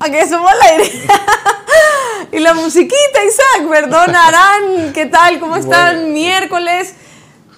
A que somos al aire. y la musiquita, Isaac, perdonarán. ¿Qué tal? ¿Cómo están? Miércoles.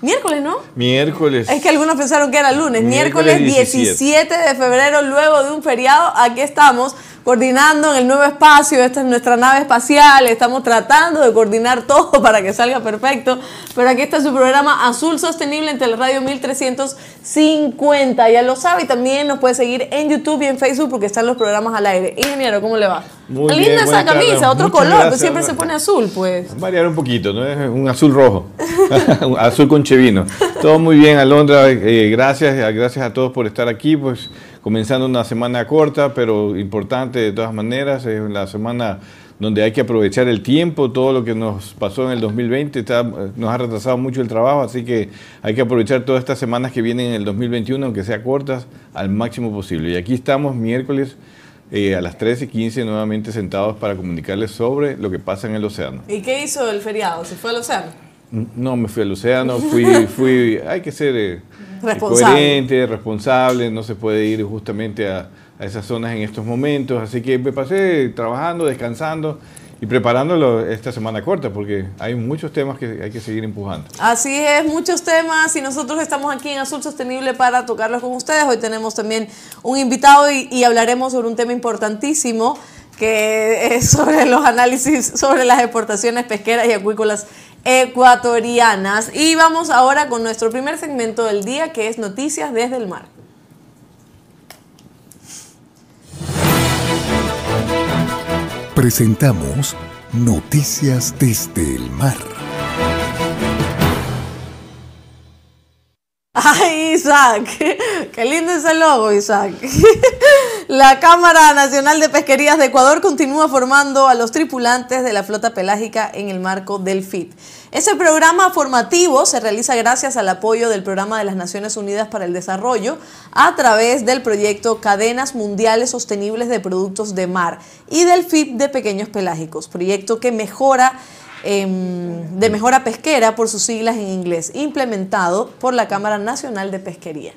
Miércoles, ¿no? Miércoles. Es que algunos pensaron que era lunes. Miércoles, 17 de febrero, luego de un feriado. Aquí estamos coordinando en el nuevo espacio. Esta es nuestra nave espacial. Estamos tratando de coordinar todo para que salga perfecto. Pero aquí está su programa Azul Sostenible en Teleradio 1350. Ya lo sabe. Y también nos puede seguir en YouTube y en Facebook porque están los programas al aire. Ingeniero, ¿cómo le va? Muy Linda bien, esa camisa, otro Muchas color. gracias. Siempre se pone azul, pues. Variar un poquito, ¿no? Es un azul rojo. Un azul con chevino. Todo muy bien, Alondra. eh, gracias, gracias a todos por estar aquí. Pues comenzando una semana corta, pero importante de todas maneras. Es la semana donde hay que aprovechar el tiempo. Todo lo que nos pasó en el 2020 está- nos ha retrasado mucho el trabajo, así que hay que aprovechar todas estas semanas que vienen en el 2021, aunque sea cortas, al máximo posible. Y aquí estamos miércoles. eh, a las 13:15 nuevamente sentados para comunicarles sobre lo que pasa en el océano. ¿Y qué hizo el feriado? ¿Se fue al océano? No me fui al océano, fui, fui, hay que ser eh, Responsable. coherente, responsable, no se puede ir justamente a, a esas zonas en estos momentos, así que me pasé trabajando, descansando y preparándolo esta semana corta, porque hay muchos temas que hay que seguir empujando. Así es, muchos temas y nosotros estamos aquí en Azul Sostenible para tocarlos con ustedes. Hoy tenemos también un invitado y, y hablaremos sobre un tema importantísimo que es sobre los análisis sobre las exportaciones pesqueras y acuícolas ecuatorianas. Y vamos ahora con nuestro primer segmento del día que es Noticias desde el Mar. Presentamos Noticias desde el mar. Ay, Isaac, qué lindo ese logo, Isaac. La Cámara Nacional de Pesquerías de Ecuador continúa formando a los tripulantes de la flota pelágica en el marco del FIT. Ese programa formativo se realiza gracias al apoyo del Programa de las Naciones Unidas para el Desarrollo a través del proyecto Cadenas Mundiales Sostenibles de Productos de Mar y del FIT de Pequeños Pelágicos, proyecto que mejora em, de mejora pesquera por sus siglas en inglés, implementado por la Cámara Nacional de Pesquería.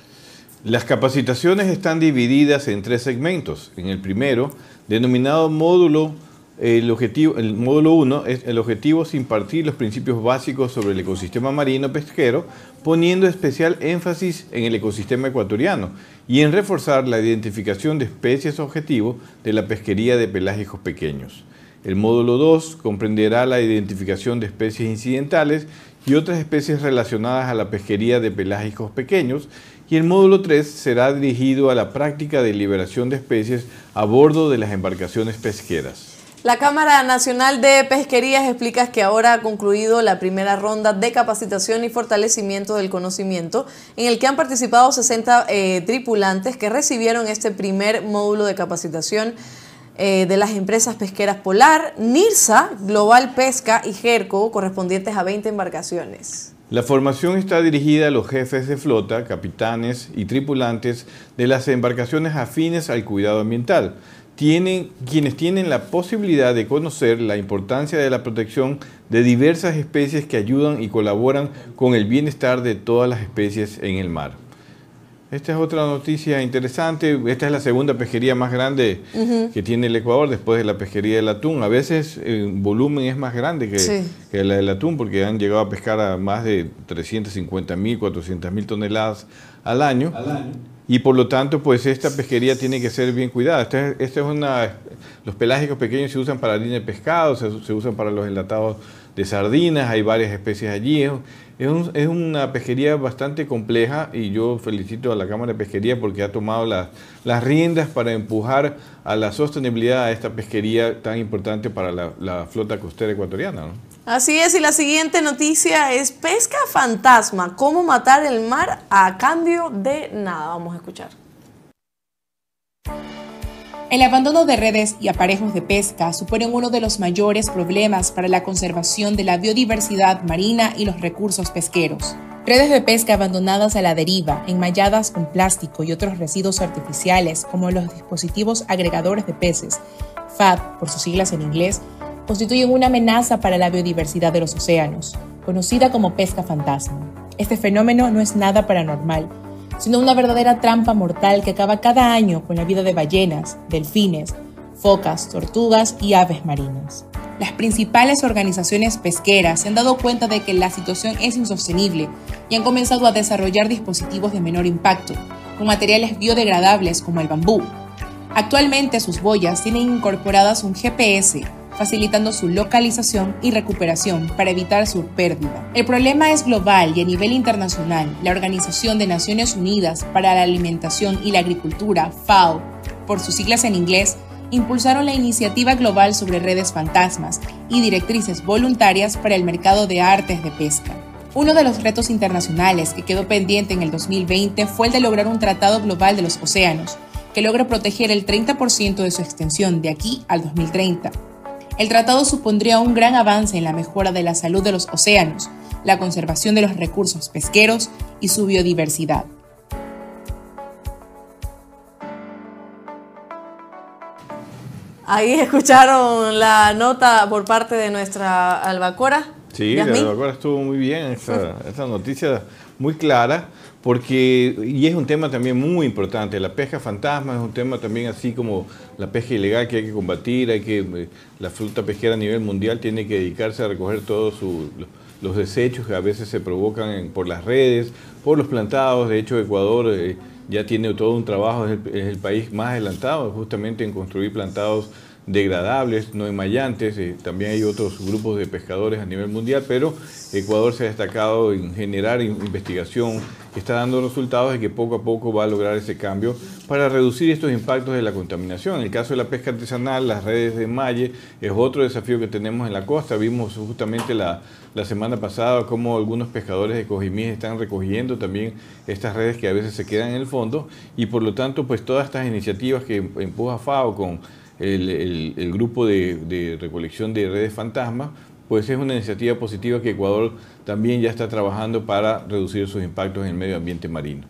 Las capacitaciones están divididas en tres segmentos. En el primero, denominado módulo, el, objetivo, el módulo 1, es, el objetivo es impartir los principios básicos sobre el ecosistema marino pesquero, poniendo especial énfasis en el ecosistema ecuatoriano y en reforzar la identificación de especies objetivo de la pesquería de pelágicos pequeños. El módulo 2 comprenderá la identificación de especies incidentales y otras especies relacionadas a la pesquería de pelágicos pequeños y el módulo 3 será dirigido a la práctica de liberación de especies a bordo de las embarcaciones pesqueras. La Cámara Nacional de Pesquerías explica que ahora ha concluido la primera ronda de capacitación y fortalecimiento del conocimiento, en el que han participado 60 eh, tripulantes que recibieron este primer módulo de capacitación eh, de las empresas pesqueras Polar, NIRSA, Global Pesca y GERCO, correspondientes a 20 embarcaciones. La formación está dirigida a los jefes de flota, capitanes y tripulantes de las embarcaciones afines al cuidado ambiental, tienen, quienes tienen la posibilidad de conocer la importancia de la protección de diversas especies que ayudan y colaboran con el bienestar de todas las especies en el mar. Esta es otra noticia interesante. Esta es la segunda pesquería más grande que tiene el Ecuador después de la pesquería del atún. A veces en volumen es más grande que, Sí. que la del atún porque han llegado a pescar a más de 350 mil, 400 mil toneladas al año. Y por lo tanto, pues esta pesquería tiene que ser bien cuidada. Esta, es- esta es una, los pelágicos pequeños se usan para harina de pescado, se, se usan para los enlatados de sardinas, hay varias especies allí. Es, es un- es una pesquería bastante compleja y yo felicito a la Cámara de Pesquería porque ha tomado las riendas para empujar a la sostenibilidad a esta pesquería tan importante para la, la flota costera ecuatoriana. ¿no? Así es, y la siguiente noticia es pesca fantasma, cómo matar el mar a cambio de nada. Vamos a escuchar. El abandono de redes y aparejos de pesca suponen uno de los mayores problemas para la conservación de la biodiversidad marina y los recursos pesqueros. Redes de pesca abandonadas a la deriva, enmalladas con plástico y otros residuos artificiales, como los dispositivos agregadores de peces, FAD por sus siglas en inglés, constituyen una amenaza para la biodiversidad de los océanos, conocida como pesca fantasma. Este fenómeno no es nada paranormal, sino una verdadera trampa mortal que acaba cada año con la vida de ballenas, delfines, focas, tortugas y aves marinas. Las principales organizaciones pesqueras se han dado cuenta de que la situación es insostenible y han comenzado a desarrollar dispositivos de menor impacto, con materiales biodegradables como el bambú. Actualmente sus boyas tienen incorporadas un GPS, facilitando su localización y recuperación para evitar su pérdida. El problema es global y a nivel internacional, la Organización de Naciones Unidas para la Alimentación y la Agricultura, FAO, por sus siglas en inglés, impulsaron la iniciativa global sobre redes fantasmas y directrices voluntarias para el mercado de artes de pesca. Uno de los retos internacionales que quedó pendiente en el 2020 fue el de lograr un tratado global de los océanos, que logre proteger el 30% de su extensión de aquí al 2030. El tratado supondría un gran avance en la mejora de la salud de los océanos, la conservación de los recursos pesqueros y su biodiversidad. Ahí escucharon la nota por parte de nuestra albacora. Sí, la albacora estuvo muy bien, esa, esa noticia muy clara, porque, y es un tema también muy importante, la pesca fantasma es un tema también así como la pesca ilegal que hay que combatir, hay que, eh, la fruta pesquera a nivel mundial tiene que dedicarse a recoger todos los desechos que a veces se provocan por las redes, por los plantados, de hecho Ecuador... Eh, ya tiene todo un trabajo, es el, país más adelantado justamente en construir plantados degradables, no enmayantes, eh, también hay otros grupos de pescadores a nivel mundial, pero Ecuador se ha destacado en generar investigación está dando resultados y que poco a poco va a lograr ese cambio para reducir estos impactos de la contaminación. En el caso de la pesca artesanal, las redes de malle es otro desafío que tenemos en la costa. Vimos justamente la, la semana pasada cómo algunos pescadores de Cojimí están recogiendo también estas redes que a veces se quedan en el fondo y por lo tanto pues todas estas iniciativas que empuja FAO con el, el, grupo de, de recolección de redes fantasmas pues es una iniciativa positiva que Ecuador también ya está trabajando para reducir sus impactos en el medio ambiente marino.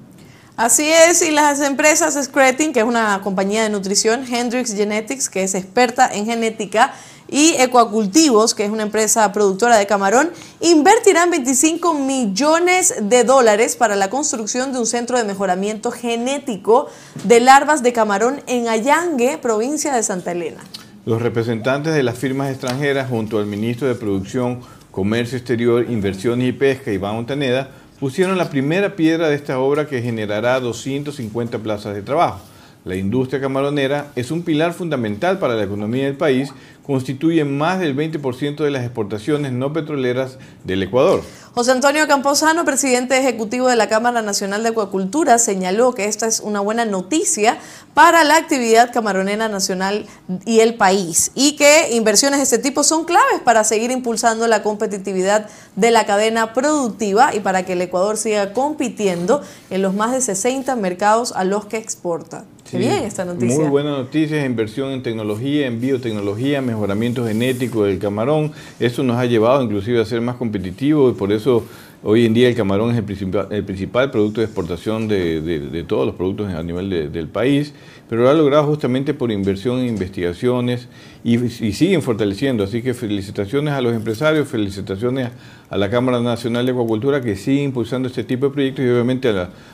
Así es, y las empresas Scretin, que es una compañía de nutrición, Hendrix Genetics, que es experta en genética, y Ecoacultivos, que es una empresa productora de camarón, invertirán 25 millones de dólares para la construcción de un centro de mejoramiento genético de larvas de camarón en Allangue, provincia de Santa Elena. Los representantes de las firmas extranjeras, junto al ministro de Producción, Comercio Exterior, Inversiones y Pesca, Iván Montaneda, pusieron la primera piedra de esta obra que generará 250 plazas de trabajo. La industria camaronera es un pilar fundamental para la economía del país constituye más del 20% de las exportaciones no petroleras del Ecuador. José Antonio Camposano, presidente ejecutivo de la Cámara Nacional de Acuacultura, señaló que esta es una buena noticia para la actividad camaronera nacional y el país y que inversiones de este tipo son claves para seguir impulsando la competitividad de la cadena productiva y para que el Ecuador siga compitiendo en los más de 60 mercados a los que exporta. Qué bien esta noticia. Muy buena noticia, inversión en tecnología, en biotecnología, mejoramiento genético del camarón. Eso nos ha llevado inclusive a ser más competitivos y por eso hoy en día el camarón es el principal, principal producto de exportación de, todos los productos a nivel del país, pero lo ha logrado justamente por inversión en investigaciones y, siguen fortaleciendo. Así que felicitaciones a los empresarios, felicitaciones a la Cámara Nacional de Acuacultura que sigue impulsando este tipo de proyectos y obviamente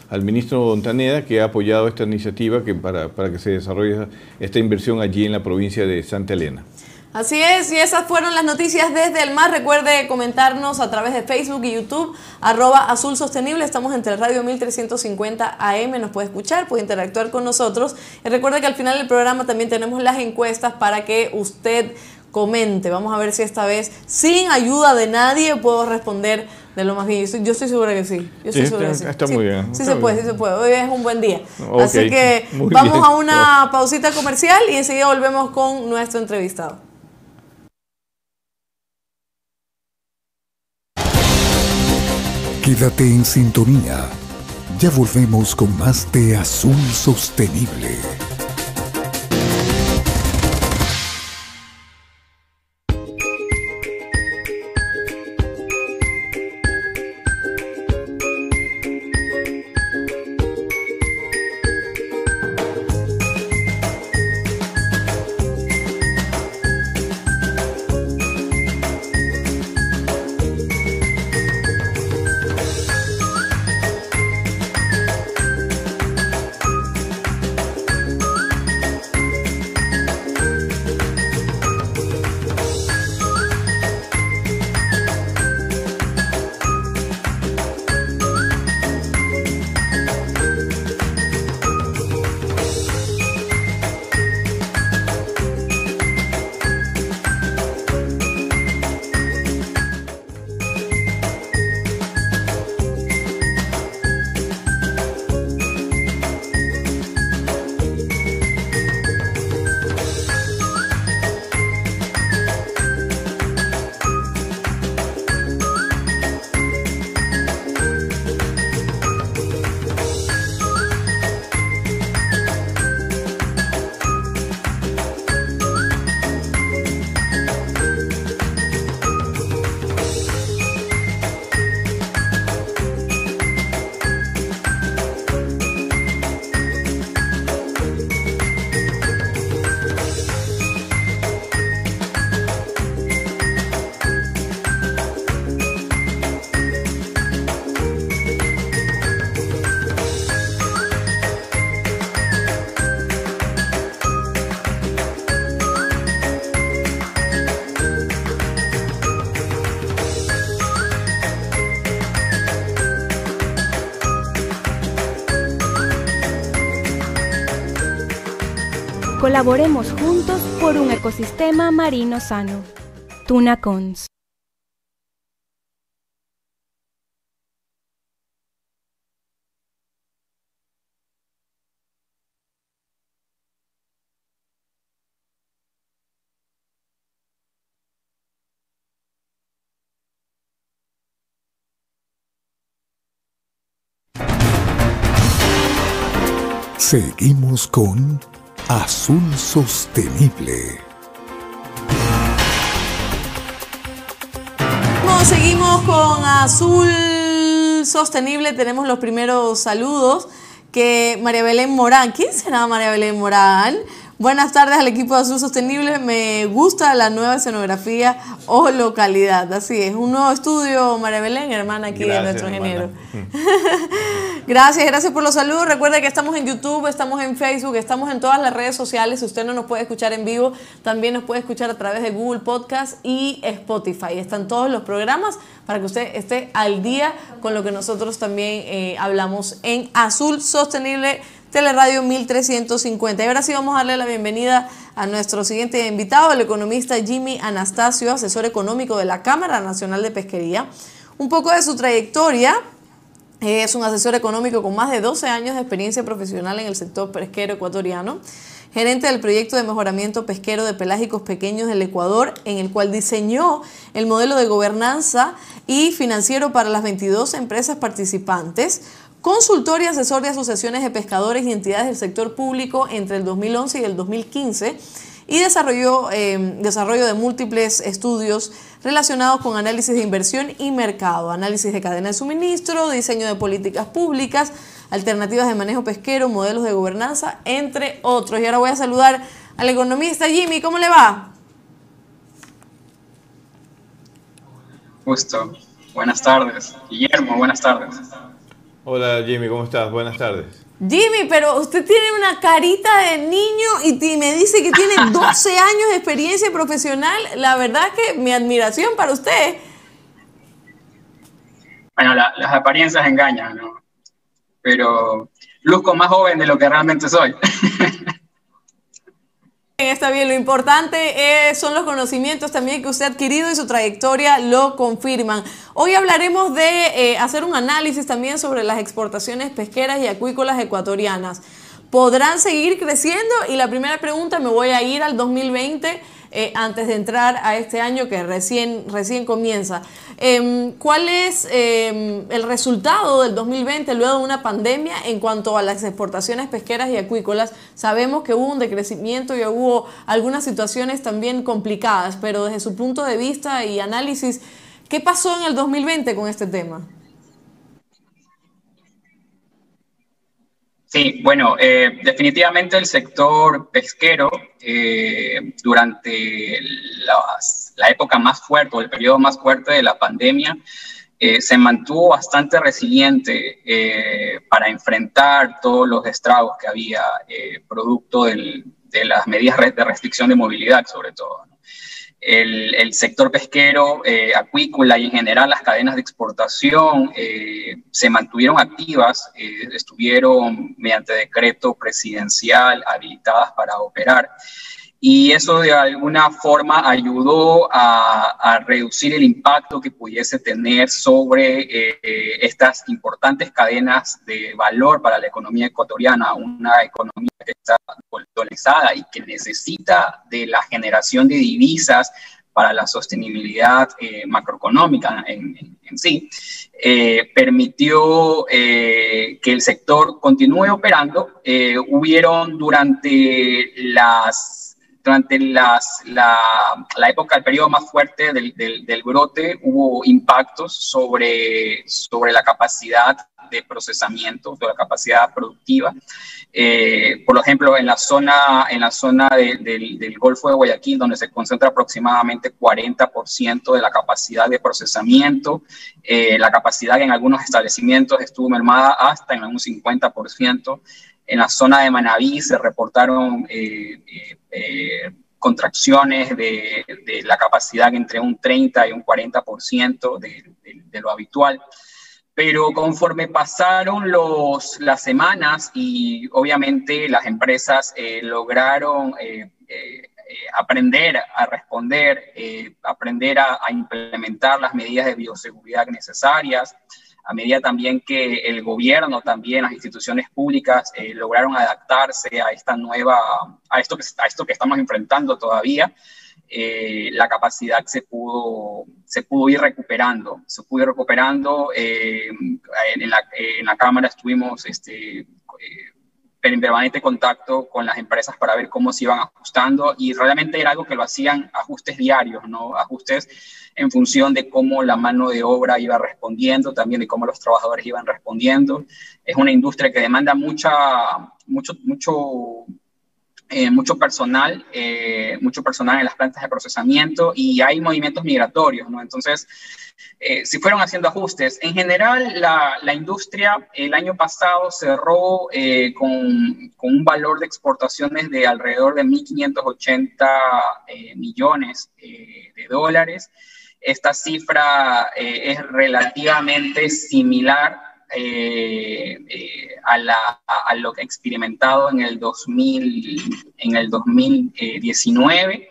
al ministro Montaneda que ha apoyado esta iniciativa que para, para que se desarrolle esta inversión allí en la provincia de Santa Elena. Así es, y esas fueron las noticias desde el mar. Recuerde comentarnos a través de Facebook y YouTube, arroba azul sostenible. Estamos entre el radio 1350 AM, nos puede escuchar, puede interactuar con nosotros. Y recuerde que al final del programa también tenemos las encuestas para que usted comente. Vamos a ver si esta vez, sin ayuda de nadie, puedo responder de lo más bien. Yo estoy, segura que sí. Yo estoy segura que sí. Está muy bien. Sí se puede, sí se puede. Hoy es un buen día. Así que vamos a una pausita comercial y enseguida volvemos con nuestro entrevistado. Quédate en sintonía. Ya volvemos con más de Azul Sostenible. Colaboremos juntos por un ecosistema marino sano. Tunacons. Seguimos con Azul Sostenible. seguimos con Azul Sostenible. Tenemos los primeros saludos que María Belén Morán. ¿Quién será María Belén Morán? Buenas tardes al equipo de Azul Sostenible. Me gusta la nueva escenografía o localidad. Así es, un nuevo estudio, María Belén, hermana aquí de nuestro ingeniero. gracias, gracias por los saludos. Recuerde que estamos en YouTube, estamos en Facebook, estamos en todas las redes sociales. Si usted no nos puede escuchar en vivo, también nos puede escuchar a través de Google Podcast y Spotify. Están todos los programas para que usted esté al día con lo que nosotros también eh, hablamos en Azul Sostenible Teleradio 1350. Y ahora sí vamos a darle la bienvenida a nuestro siguiente invitado, el economista Jimmy Anastasio, asesor económico de la Cámara Nacional de Pesquería. Un poco de su trayectoria. Es un asesor económico con más de 12 años de experiencia profesional en el sector pesquero ecuatoriano, gerente del proyecto de mejoramiento pesquero de pelágicos pequeños del Ecuador, en el cual diseñó el modelo de gobernanza y financiero para las 22 empresas participantes consultor y asesor de asociaciones de pescadores y entidades del sector público entre el 2011 y el 2015 y desarrolló eh, desarrollo de múltiples estudios relacionados con análisis de inversión y mercado, análisis de cadena de suministro, diseño de políticas públicas, alternativas de manejo pesquero, modelos de gobernanza, entre otros. Y ahora voy a saludar al economista Jimmy, ¿cómo le va? Justo. Buenas tardes. Guillermo, buenas tardes. Hola Jimmy, ¿cómo estás? Buenas tardes. Jimmy, pero usted tiene una carita de niño y me dice que tiene 12 años de experiencia profesional. La verdad que mi admiración para usted. Bueno, las apariencias engañan, ¿no? Pero luzco más joven de lo que realmente soy. Está bien, lo importante son los conocimientos también que usted ha adquirido y su trayectoria lo confirman. Hoy hablaremos de eh, hacer un análisis también sobre las exportaciones pesqueras y acuícolas ecuatorianas. ¿Podrán seguir creciendo? Y la primera pregunta, me voy a ir al 2020 eh, antes de entrar a este año que recién, recién comienza. Em, ¿Cuál es em, el resultado del 2020 luego de una pandemia en cuanto a las exportaciones pesqueras y acuícolas? Sabemos que hubo un decrecimiento y hubo algunas situaciones también complicadas, pero desde su punto de vista y análisis, ¿qué pasó en el 2020 con este tema? Sí, bueno, eh, definitivamente el sector pesquero eh, durante la época más fuerte o el periodo más fuerte de la pandemia eh, se mantuvo bastante resiliente para enfrentar todos los estragos que había producto de las medidas de restricción de movilidad sobre todo el, sector pesquero, eh, acuícola y en general las cadenas de exportación eh, se mantuvieron activas, eh, estuvieron mediante decreto presidencial habilitadas para operar y eso de alguna forma ayudó a, reducir el impacto que pudiese tener sobre eh, estas importantes cadenas de valor para la economía ecuatoriana, una economía que está dolarizada y que necesita de la generación de divisas para la sostenibilidad eh, macroeconómica en, sí, eh, permitió que el sector continúe operando. hubieron durante las durante la, la, época, el periodo más fuerte del, del, brote, hubo impactos sobre, sobre la capacidad de procesamiento, de la capacidad productiva. Eh, por ejemplo, en la zona, en la zona del, del, Golfo de Guayaquil, donde se concentra aproximadamente 40% de la capacidad de procesamiento, eh, la capacidad en algunos establecimientos estuvo mermada hasta en un 50%. En la zona de Manabí se reportaron eh, eh, eh, contracciones de, la capacidad entre un 30 y un 40% de, de, lo habitual. pero conforme pasaron las semanas y obviamente las empresas lograron aprender a responder, aprender a, implementar las medidas de bioseguridad necesarias, a medida también que el gobierno, también las instituciones públicas lograron adaptarse a esta nueva, a esto que, a esto que estamos enfrentando todavía, eh, la capacidad se pudo, se pudo ir recuperando. Se pudo ir recuperando. Eh, en, la, en, la, Cámara estuvimos este, eh, en permanente contacto con las empresas para ver cómo se iban ajustando y realmente era algo que lo hacían ajustes diarios, ¿no? Ajustes en función de cómo la mano de obra iba respondiendo, también de cómo los trabajadores iban respondiendo. Es una industria que demanda mucha, mucho, mucho eh, mucho personal, eh, mucho personal en las plantas de procesamiento y hay movimientos migratorios, ¿no? Entonces, eh, si fueron haciendo ajustes. En general, la, la industria el año pasado cerró con, con, un valor de exportaciones de alrededor de 1.580 millones de dólares. Esta cifra es relativamente similar eh, eh, a, la, a, lo experimentado en el, 2000, en el 2019.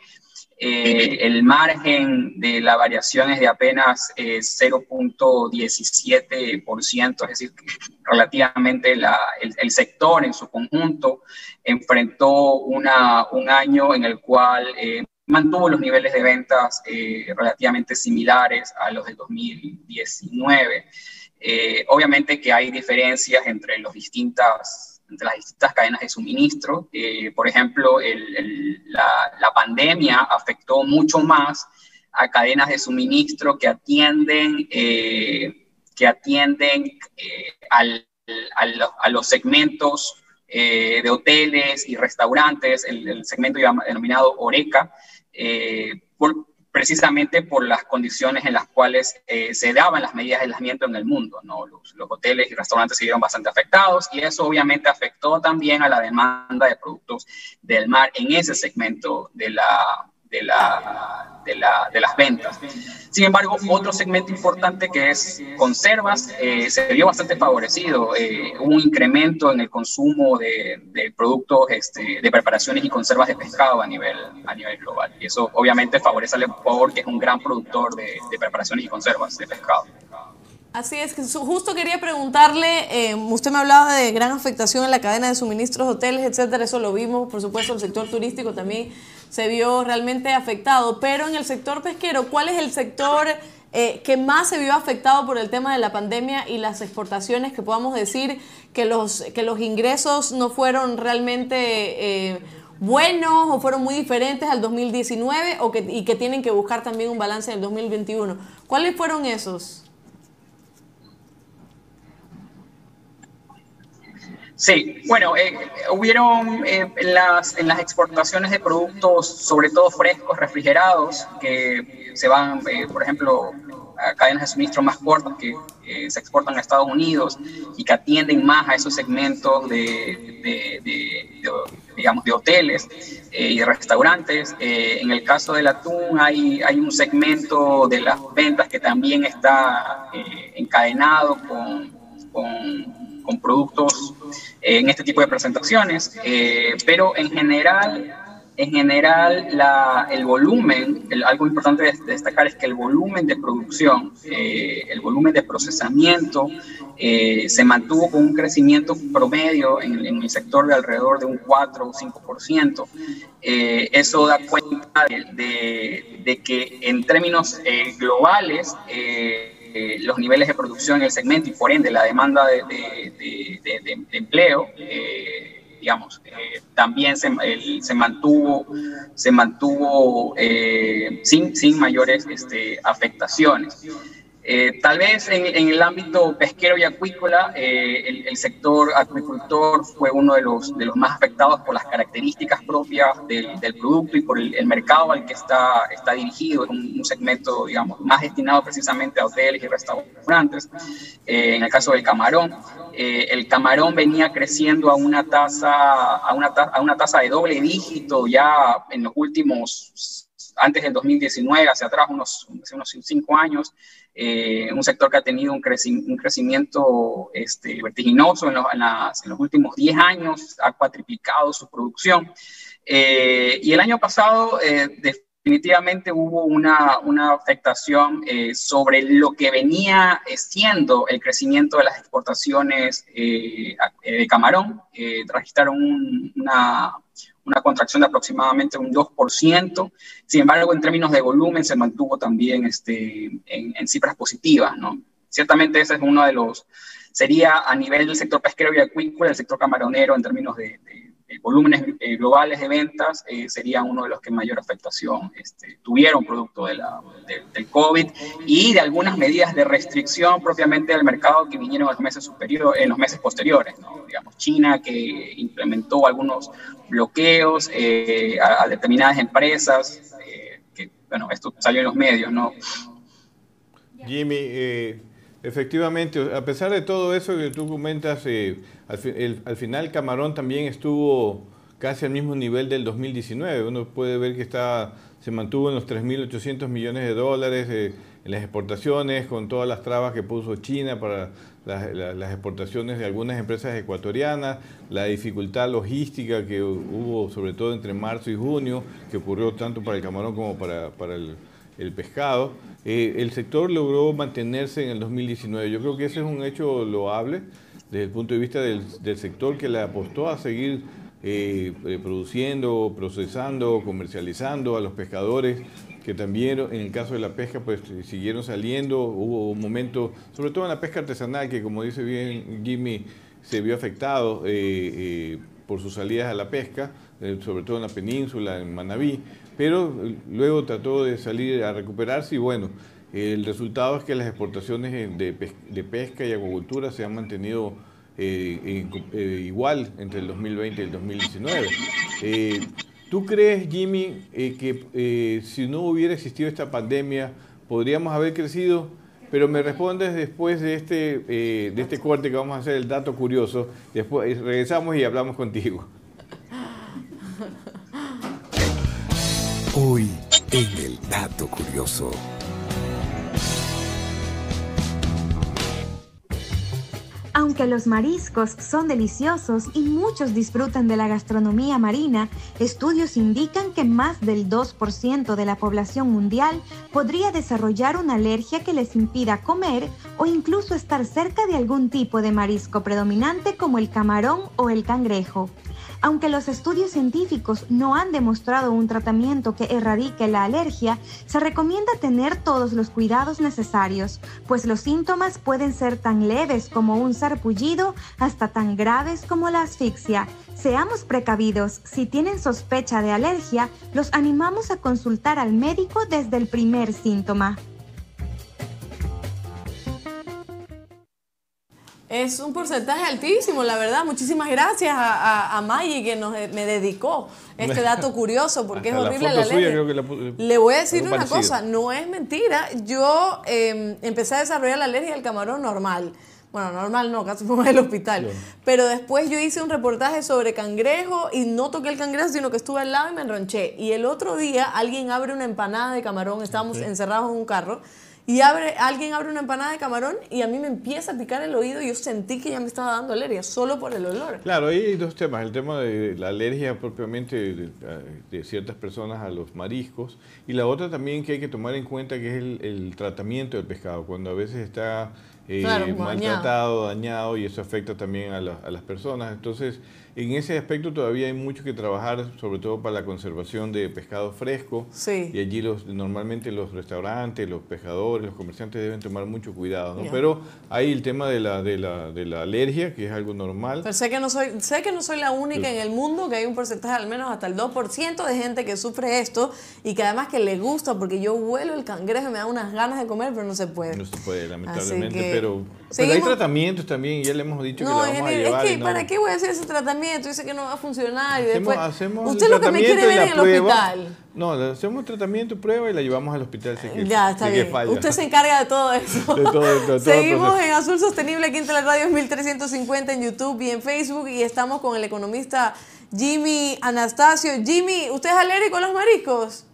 Eh, el margen de la variación es de apenas 0.17%, es decir, que relativamente la, el, el, sector en su conjunto enfrentó una, un año en el cual mantuvo los niveles de ventas relativamente similares a los del 2019. Eh, obviamente que hay diferencias entre, los distintas, entre las distintas cadenas de suministro. Eh, por ejemplo, la, pandemia afectó mucho más a cadenas de suministro que atienden, eh, que atienden a los segmentos de hoteles y restaurantes, el, segmento denominado Oreca, precisamente por las condiciones en las cuales eh, se daban las medidas de aislamiento en el mundo. Los, los, hoteles y restaurantes se vieron bastante afectados y eso obviamente afectó también a la demanda de productos del mar en ese segmento de la, de, la, de, la, de, las ventas. Sin embargo, otro segmento importante que es conservas eh, se vio bastante favorecido. Eh, un incremento en el consumo de, de, productos este, de preparaciones y conservas de pescado a nivel, a nivel global. Y eso obviamente favorece al Ecuador, que es un gran productor de, de preparaciones y conservas de pescado. Así es, que justo quería preguntarle, eh, usted me hablaba de gran afectación en la cadena de suministros, hoteles, etcétera, eso lo vimos, por supuesto, el sector turístico también se vio realmente afectado, pero en el sector pesquero, ¿cuál es el sector eh, que más se vio afectado por el tema de la pandemia y las exportaciones, que podamos decir que los, que los ingresos no fueron realmente... Eh, buenos o fueron muy diferentes al 2019 o que, y que tienen que buscar también un balance en el 2021. ¿Cuáles fueron esos? Sí, bueno, eh, hubieron eh, las, en las exportaciones de productos, sobre todo frescos, refrigerados, que se van, eh, por ejemplo, a cadenas de suministro más cortas que se exportan a Estados Unidos y que atienden más a esos segmentos de, digamos, de hoteles y restaurantes. en el caso del atún hay, hay un segmento de las ventas que también está encadenado con, con con productos en este tipo de presentaciones, eh, pero en general, en general la, el volumen, algo importante de, destacar es que el volumen de producción, eh, el volumen de procesamiento eh, se mantuvo con un crecimiento promedio en, el sector de alrededor de un 4 o 5%. eso da cuenta de, de, que en términos globales, eh, los niveles de producción en el segmento y por ende la demanda de, empleo, eh, digamos, eh, también se, se, mantuvo, se mantuvo sin, sin mayores este, afectaciones. Eh, tal vez en, el ámbito pesquero y acuícola, eh, el, sector acuicultor fue uno de los, de los más afectados por las características propias del, producto y por el, mercado al que está, está dirigido. Es un, segmento, digamos, más destinado precisamente a hoteles y restaurantes. Eh, en el caso del camarón, el camarón venía creciendo a una tasa, a una, a una tasa de doble dígito ya en los últimos antes del 2019, hacia atrás, unos, unos cinco años, eh, un sector que ha tenido un, crecimiento este, vertiginoso en, en, los últimos 10 años, ha cuatriplicado su producción. y el año pasado, definitivamente hubo una, afectación eh, sobre lo que venía siendo el crecimiento de las exportaciones eh, de camarón. Eh, registraron una, una, contracción de aproximadamente un 2%. Sin embargo, en términos de volumen se mantuvo también este, en, cifras positivas. ¿no? Ciertamente ese es uno de los, sería a nivel del sector pesquero y acuícola, el sector camaronero en términos de eh, volúmenes eh, globales de ventas eh, serían uno de los que mayor afectación este, tuvieron producto de la, del COVID y de algunas medidas de restricción propiamente del mercado que vinieron en los meses, superior, en los meses posteriores. Digamos, China que implementó algunos bloqueos a, determinadas empresas, bueno, esto salió en los medios, ¿no? Jimmy, efectivamente, a pesar de todo eso que tú comentas, al, final Camarón también estuvo casi al mismo nivel del 2019. Uno puede ver que está, se mantuvo en los 3.800 millones de dólares eh, en las exportaciones, con todas las trabas que puso China para las, exportaciones de algunas empresas ecuatorianas, la dificultad logística que hubo sobre todo entre marzo y junio, que ocurrió tanto para el camarón como para, el, pescado. Eh, el sector logró mantenerse en el 2019. Yo creo que ese es un hecho loable desde el punto de vista del, sector que le apostó a seguir eh, eh, produciendo, procesando, comercializando a los pescadores que también en el caso de la pesca pues siguieron saliendo, hubo un momento, sobre todo en la pesca artesanal, que como dice bien Jimmy, se vio afectado por sus salidas a la pesca, sobre todo en la península, en Manabí, pero luego trató de salir a recuperarse y bueno, el resultado es que las exportaciones de, pesca y acuacultura se han mantenido eh, eh, igual entre el 2020 y el 2019. Eh, ¿Tú crees, Jimmy, que si no hubiera existido esta pandemia, podríamos haber crecido? Pero me respondes después de este, de este corte que vamos a hacer, el dato curioso. Después regresamos y hablamos contigo. Hoy en el dato curioso. Aunque los mariscos son deliciosos y muchos disfrutan de la gastronomía marina, estudios indican que más del 2% de la población mundial podría desarrollar una alergia que les impida comer o incluso estar cerca de algún tipo de marisco predominante como el camarón o el cangrejo. Aunque los estudios científicos no han demostrado un tratamiento que erradique la alergia, se recomienda tener todos los cuidados necesarios, pues los síntomas pueden ser tan leves como un sarpullido hasta tan graves como la asfixia. Seamos precavidos, si tienen sospecha de alergia, los animamos a consultar al médico desde el primer síntoma. Es un porcentaje altísimo, la verdad. Muchísimas gracias a, a, Maggie que nos, me dedicó este dato curioso, porque es horrible la, alergia. Le voy a decir una cosa, no es mentira. Yo em, empecé a desarrollar la alergia del camarón normal. Bueno, normal no, casi fue el hospital. Pero después yo hice un reportaje sobre cangrejo y no toqué el cangrejo, sino que estuve al lado y me enronché. Y el otro día alguien abre una empanada de camarón, estábamos encerrados en un carro y abre, alguien abre una empanada de camarón y a mí me empieza a picar el oído y yo sentí que ya me estaba dando alergia solo por el olor. Claro, ahí hay dos temas. El tema de la alergia propiamente de, ciertas personas a los mariscos y la otra también que hay que tomar en cuenta que es el, tratamiento del pescado. Cuando a veces está eh, maltratado, dañado. y eso afecta también a, a las personas. Entonces, en ese aspecto todavía hay mucho que trabajar, sobre todo para la conservación de pescado fresco. Sí. Y allí los, normalmente los restaurantes, los pescadores, los comerciantes deben tomar mucho cuidado. ¿no? Pero hay el tema de la, de, la, de la alergia, que es algo normal. Pero sé que no soy, sé que no soy la única en el mundo, que hay un porcentaje al menos hasta el 2% de gente que sufre esto y que además que le gusta, porque yo huelo el cangrejo y me da unas ganas de comer, pero no se puede. No se puede, lamentablemente. Pero, hay tratamientos también, ya le hemos dicho que lo vamos a llevar. Es que, ¿para qué voy a hacer ese tratamiento? Tratamiento, dice que no va a funcionar y después... usted lo que me quiere ver en el hospital. No, le hacemos tratamiento, prueba y la llevamos al hospital. ya, está bien. Usted se encarga de todo eso. De todo, de todo, Seguimos en Azul Sostenible aquí en la radio 1350 en YouTube y en Facebook y estamos con el economista Jimmy Anastasio. Jimmy, ¿usted es alérgico a los mariscos?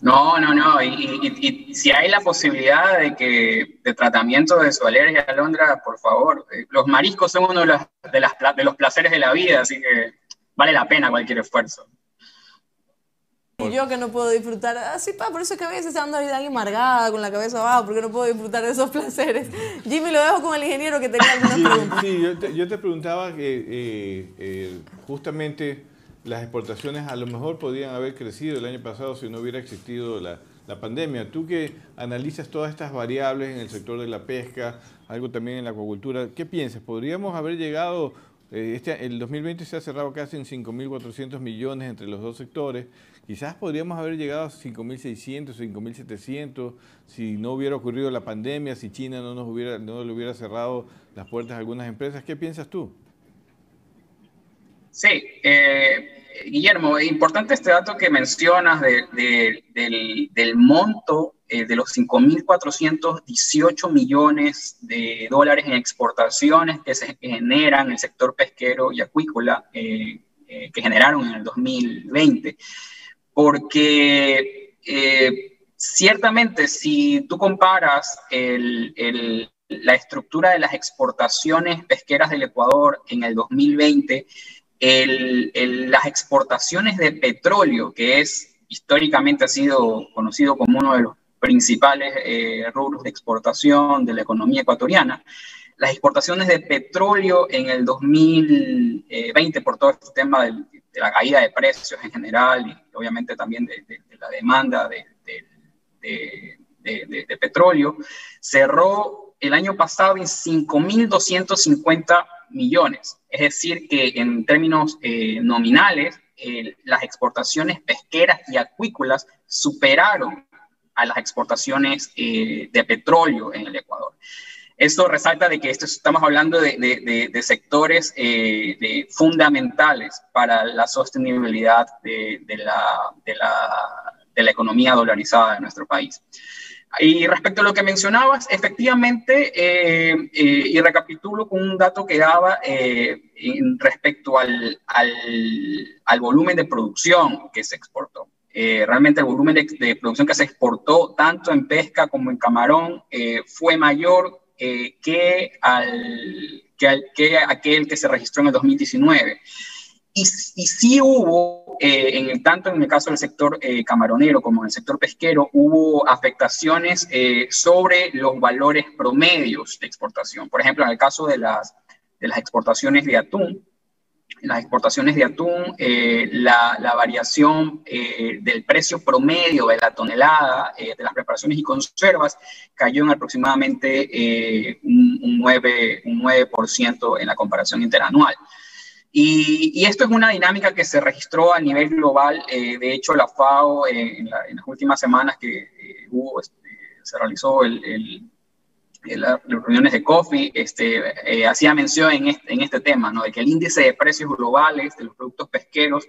No, no, no. Y, si hay la posibilidad de que de tratamiento de su alergia, Alondra, por favor. Eh, los mariscos son uno de los, de, las, de los placeres de la vida, así que vale la pena cualquier esfuerzo. Y yo que no puedo disfrutar, así pa, por eso es que a veces ando ahí amargada, con la cabeza abajo, porque no puedo disfrutar de esos placeres. Jimmy, lo dejo con el ingeniero que tenía algunas preguntas. Sí, yo te, preguntaba que eh, eh, justamente las exportaciones a lo mejor podrían haber crecido el año pasado si no hubiera existido la, pandemia. Tú que analizas todas estas variables en el sector de la pesca, algo también en la acuacultura, ¿qué piensas? ¿Podríamos haber llegado eh, este, el 2020 se ha cerrado casi en 5.400 millones entre los dos sectores. Quizás podríamos haber llegado a 5.600, 5.700 si no hubiera ocurrido la pandemia, si China no nos hubiera, no le hubiera cerrado las puertas a algunas empresas. ¿Qué piensas tú? Sí, eh, Guillermo, importante este dato que mencionas del, del monto eh, de los 5.418 millones de dólares en exportaciones que se generan en el sector pesquero y acuícola, eh, eh, que generaron en el 2020. Porque ciertamente si tú comparas la estructura de las exportaciones pesqueras del Ecuador en el 2020, las exportaciones de petróleo, que es históricamente ha sido conocido como uno de los principales eh, rubros de exportación de la economía ecuatoriana. Las exportaciones de petróleo en el 2020, por todo este tema de, la caída de precios en general y obviamente también de, la demanda de, petróleo, cerró el año pasado en 5.250 millones. Es decir, que en términos eh, nominales, las exportaciones pesqueras y acuícolas superaron a las exportaciones eh, de petróleo en el Ecuador. Esto resalta de que estamos hablando de, sectores eh, fundamentales para la sostenibilidad de, la, economía dolarizada de nuestro país. Y respecto a lo que mencionabas, efectivamente, eh, y recapitulo con un dato que daba respecto al, al volumen de producción que se exportó. Eh, realmente el volumen de, producción que se exportó tanto en pesca como en camarón eh, fue mayor eh, que, al, que, aquel que se registró en el 2019. Y, y sí hubo, en tanto en el caso del sector camaronero como en el sector pesquero, hubo afectaciones sobre los valores promedios de exportación. Por ejemplo, en el caso de las, de las exportaciones de atún, las exportaciones de atún, eh, la, variación eh, del precio promedio de la tonelada eh, de las preparaciones y conservas cayó en aproximadamente un, 9, un 9% en la comparación interanual. Y, esto es una dinámica que se registró a nivel global. de hecho, la FAO en, las últimas semanas que hubo, este, se realizó el las reuniones de COFI, este, eh, hacía mención en este, en este tema, ¿no? de que el índice de precios globales de los productos pesqueros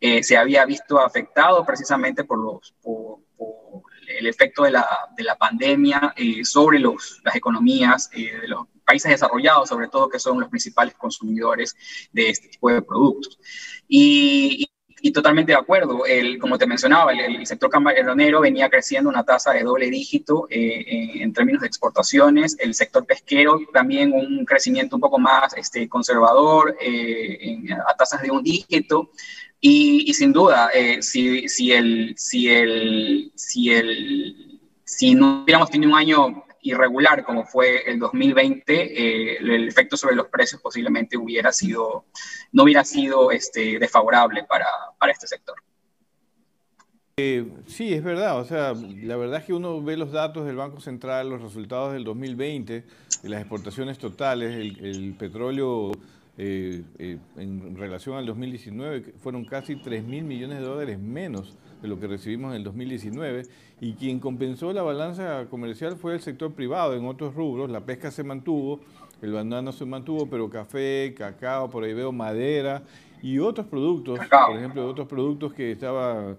eh, se había visto afectado precisamente por, los, por, el efecto de la, de la pandemia eh, sobre los, las economías de los países desarrollados, sobre todo que son los principales consumidores de este tipo de productos. Y, y totalmente de acuerdo. El, como te mencionaba, el, sector camaronero venía creciendo una tasa de doble dígito eh, en, términos de exportaciones. El sector pesquero también un crecimiento un poco más este, conservador eh, a tasas de un dígito. Y, sin duda, eh, si, si, el, si, el, si, el, si no hubiéramos tenido un año irregular como fue el 2020, eh, el efecto sobre los precios posiblemente hubiera sido, no hubiera sido este, desfavorable para, para este sector. Eh, sí, es verdad. O sea, la verdad es que uno ve los datos del Banco Central, los resultados del 2020, de las exportaciones totales, el, petróleo eh, en relación al 2019 fueron casi 3 mil millones de dólares menos de lo que recibimos en el 2019 y quien compensó la balanza comercial fue el sector privado. En otros rubros, la pesca se mantuvo, el banano se mantuvo, pero café, cacao, por ahí veo madera y otros productos, por ejemplo, otros productos que estaba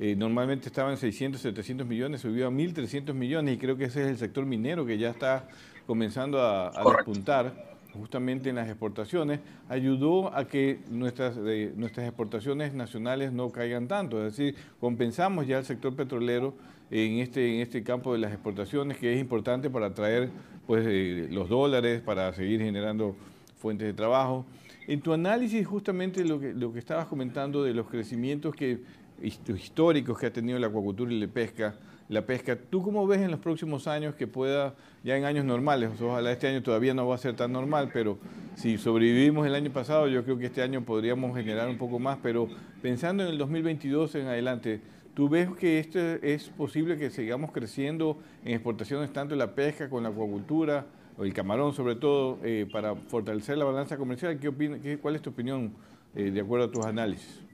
eh, normalmente estaban 600, 700 millones, subió a 1.300 millones y creo que ese es el sector minero que ya está comenzando a, a despuntar justamente en las exportaciones, ayudó a que nuestras, nuestras exportaciones nacionales no caigan tanto. Es decir, compensamos ya el sector petrolero en este, en este campo de las exportaciones, que es importante para atraer pues, eh, los dólares, para seguir generando fuentes de trabajo. En tu análisis, justamente lo que, lo que estabas comentando de los crecimientos que, históricos que ha tenido la acuacultura y la pesca, la pesca. ¿Tú cómo ves en los próximos años que pueda, ya en años normales, ojalá este año todavía no va a ser tan normal, pero si sobrevivimos el año pasado, yo creo que este año podríamos generar un poco más, pero pensando en el 2022 en adelante, ¿tú ves que esto es posible que sigamos creciendo en exportaciones tanto en la pesca con la acuacultura, o el camarón sobre todo, eh, para fortalecer la balanza comercial? ¿Qué opina, ¿Cuál es tu opinión eh, de acuerdo a tus análisis?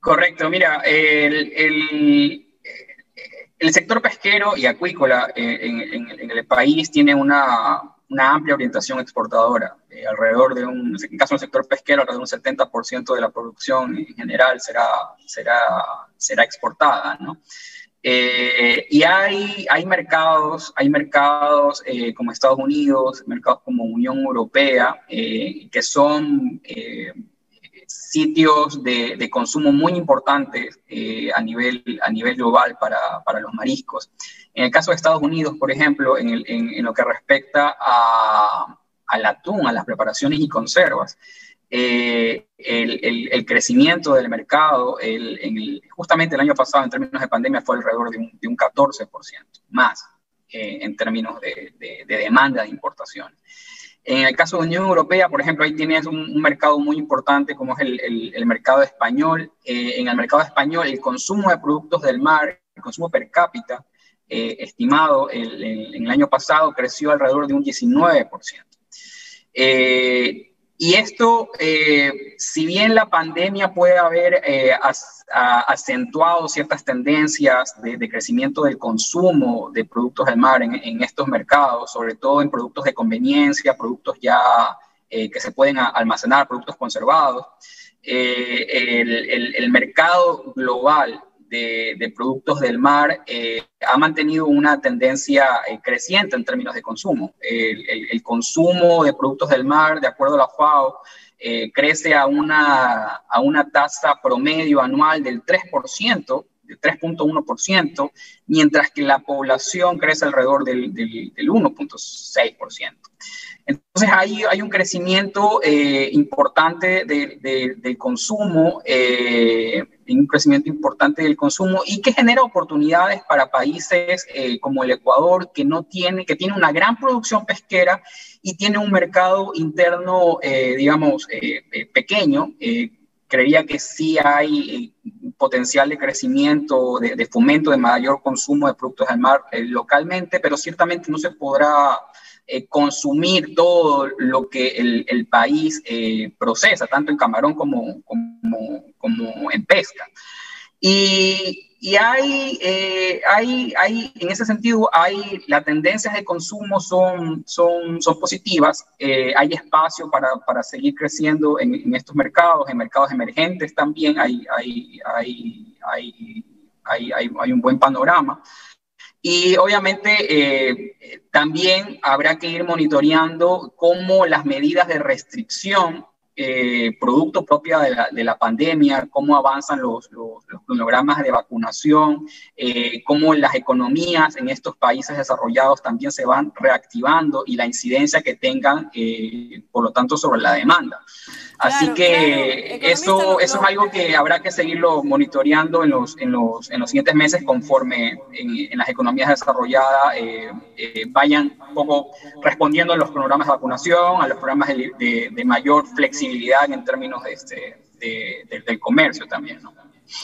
Correcto, mira, el, el, sector pesquero y acuícola eh, en, el país tiene una, una amplia orientación exportadora. Eh, alrededor de un, en caso del sector pesquero, alrededor de un 70% de la producción en general será, será, será exportada, ¿no? Eh, y hay, hay mercados, hay mercados como Estados Unidos, mercados como Unión Europea, que son sitios de, consumo muy importantes eh, a, nivel, a nivel global para, para, los mariscos. En el caso de Estados Unidos, por ejemplo, en, en, lo que respecta a, al atún, a las preparaciones y conservas, eh, el, crecimiento del mercado, el, justamente el año pasado en términos de pandemia fue alrededor de un, de un 14% más eh, en términos de, de, de demanda de importación. En el caso de Unión Europea, por ejemplo, ahí tienes un, mercado muy importante como es el, el, mercado español. Eh, en el mercado español, el consumo de productos del mar, el consumo per cápita, eh, estimado en el año pasado, creció alrededor de un 19%. Eh, y esto, eh, si bien la pandemia puede haber eh, acentuado ciertas tendencias de, crecimiento del consumo de productos del mar en, estos mercados, sobre todo en productos de conveniencia, productos ya eh, que se pueden almacenar, productos conservados, el, el mercado global de, productos del mar eh, ha mantenido una tendencia eh, creciente en términos de consumo. El, consumo de productos del mar, de acuerdo a la FAO, eh, crece a una, a una tasa promedio anual del 3%, del 3.1%, mientras que la población crece alrededor del, del, del 1.6%. Entonces hay, hay un crecimiento eh, importante del consumo, eh, un crecimiento importante del consumo y que genera oportunidades para países eh, como el Ecuador, que, no tiene, que tiene una gran producción pesquera y tiene un mercado interno, digamos, pequeño. Creería que sí hay potencial de crecimiento, de, fomento de mayor consumo de productos del mar localmente, pero ciertamente no se podrá eh, consumir todo lo que el, país eh, procesa, tanto en camarón como, como, en pesca. Y, y hay, eh, hay, hay, en ese sentido, hay, las tendencias de consumo son, son, son positivas, hay espacio para, para, seguir creciendo en, en, estos mercados, en mercados emergentes también hay, hay, hay, hay, hay, hay un buen panorama. Y obviamente eh, también habrá que ir monitoreando cómo las medidas de restricción, eh, producto propia de la, de la, pandemia, cómo avanzan los, los, cronogramas de vacunación, eh, cómo las economías en estos países desarrollados también se van reactivando y la incidencia que tengan, eh, por lo tanto, sobre la demanda. Así que eso, eso es algo que habrá que seguirlo monitoreando en los, en los, en los siguientes meses conforme en, las economías desarrolladas eh, eh, vayan un poco respondiendo a los programas de vacunación, a los programas de, de, mayor flexibilidad en términos de este, de, del comercio también. ¿no?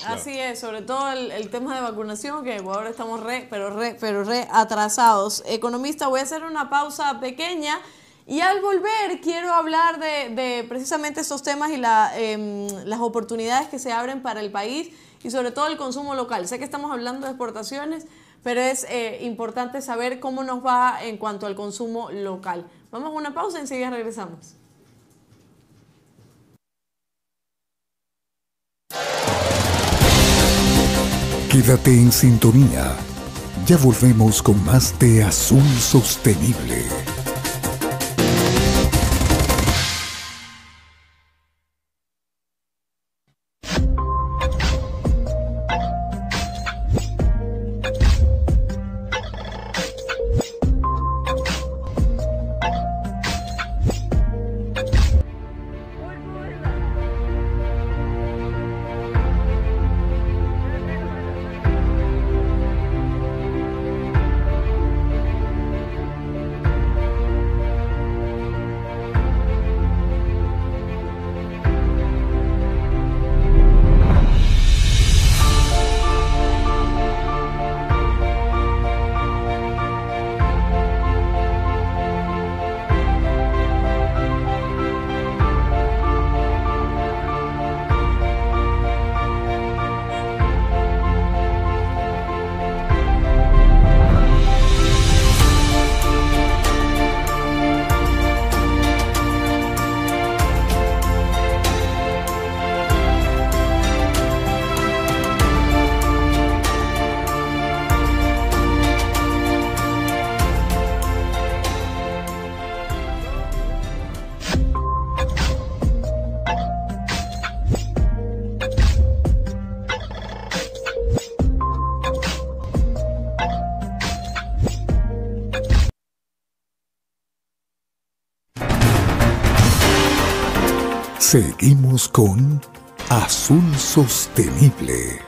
Así es, sobre todo el, el, tema de vacunación, que en Ecuador estamos re, pero re, pero re atrasados. Economista, voy a hacer una pausa pequeña y al volver quiero hablar de, precisamente estos temas y em, las oportunidades que se abren para el país y sobre todo el consumo local. Sé que estamos hablando de exportaciones, pero es eh, importante saber cómo nos va en cuanto al consumo local. Vamos a una pausa y enseguida regresamos. Quédate en sintonía. Ya volvemos con más de Azul Sostenible. Seguimos con Azul Sostenible.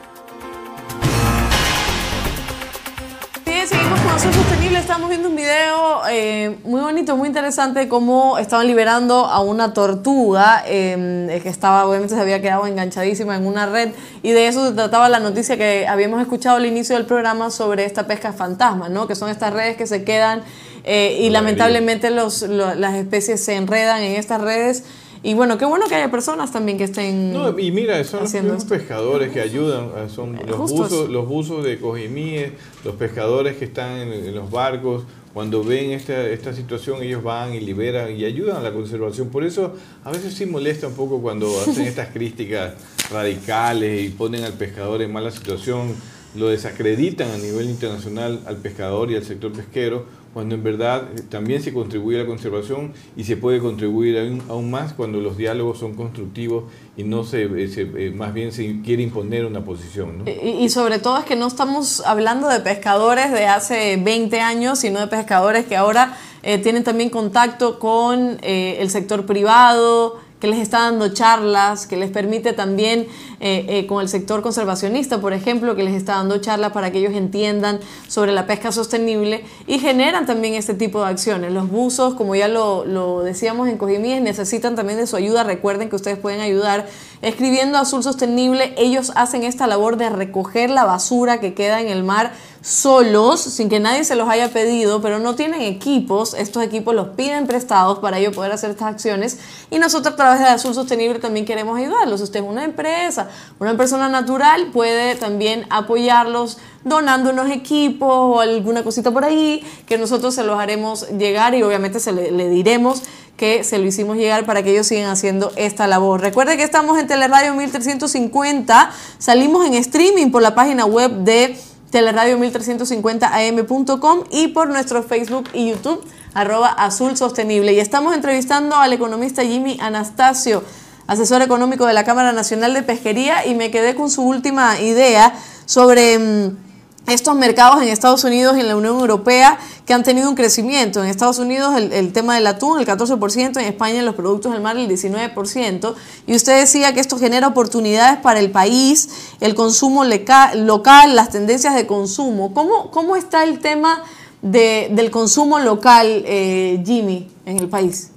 Sí, seguimos con Azul Sostenible. Estamos viendo un video eh, muy bonito, muy interesante de cómo estaban liberando a una tortuga eh, que estaba, obviamente se había quedado enganchadísima en una red y de eso se trataba la noticia que habíamos escuchado al inicio del programa sobre esta pesca fantasma, ¿no? Que son estas redes que se quedan eh, y lamentablemente los, lo- las especies se enredan en estas redes. Y bueno, qué bueno que haya personas también que estén... No, y mira, son los pescadores que ayudan, eh, son los Justos. buzos, los buzos de Cojimíes, los pescadores que están en, en los barcos, cuando ven esta, esta situación ellos van y liberan y ayudan a la conservación. Por eso a veces sí molesta un poco cuando hacen estas críticas radicales y ponen al pescador en mala situación, lo desacreditan a nivel internacional al pescador y al sector pesquero, cuando en verdad eh, también se contribuye a la conservación y se puede contribuir aún, aún más cuando los diálogos son constructivos y no se, eh, se, eh, más bien se quiere imponer una posición. ¿no? Y, y sobre todo es que no estamos hablando de pescadores de hace 20 años, sino de pescadores que ahora eh, tienen también contacto con eh, el sector privado, que les está dando charlas, que les permite también eh, eh, con el sector conservacionista, por ejemplo, que les está dando charlas para que ellos entiendan sobre la pesca sostenible y generan también este tipo de acciones. Los buzos, como ya lo, lo decíamos en Cojimíes, necesitan también de su ayuda. Recuerden que ustedes pueden ayudar escribiendo Azul Sostenible. Ellos hacen esta labor de recoger la basura que queda en el mar solos, sin que nadie se los haya pedido, pero no tienen equipos. Estos equipos los piden prestados para ellos poder hacer estas acciones. Y nosotros a través de Azul Sostenible también queremos ayudarlos. Usted es una empresa, una persona natural, puede también apoyarlos donando unos equipos o alguna cosita por ahí, que nosotros se los haremos llegar y obviamente se le, diremos que se lo hicimos llegar para que ellos sigan haciendo esta labor. Recuerde que estamos en Teleradio 1350, salimos en streaming por la página web de teleradio1350am.com y por nuestro Facebook y YouTube, arroba azul sostenible. Y estamos entrevistando al economista Jimmy Anastasio, asesor económico de la Cámara Nacional de Pesquería, y me quedé con su última idea sobre... estos mercados en Estados Unidos y en la Unión Europea que han tenido un crecimiento. En Estados Unidos el, tema del atún, el 14%, en España los productos del mar el 19%. Y usted decía que esto genera oportunidades para el país, el consumo local, las tendencias de consumo. ¿Cómo, cómo está el tema de- del consumo local, eh, Jimmy, en el país?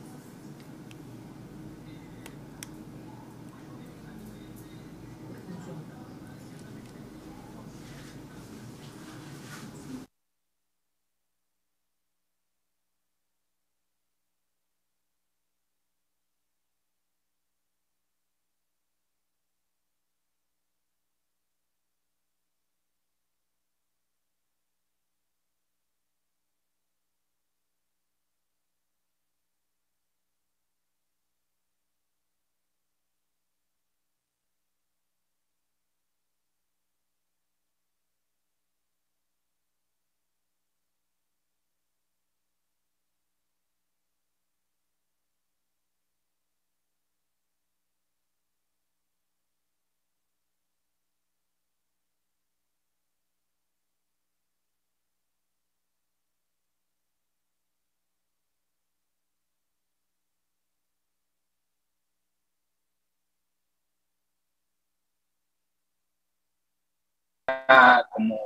Como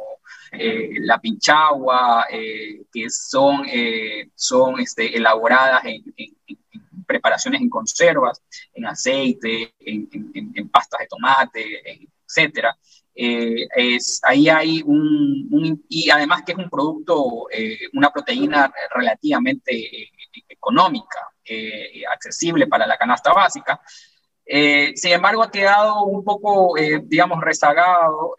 la pinchagua, que son, son este, elaboradas en, preparaciones en conservas, en aceite, en, en pastas de tomate, etcétera. Eh, es, ahí hay un, y además que es un producto, eh, una proteína relativamente eh, económica, accesible para la canasta básica. Sin embargo, ha quedado un poco, digamos, rezagado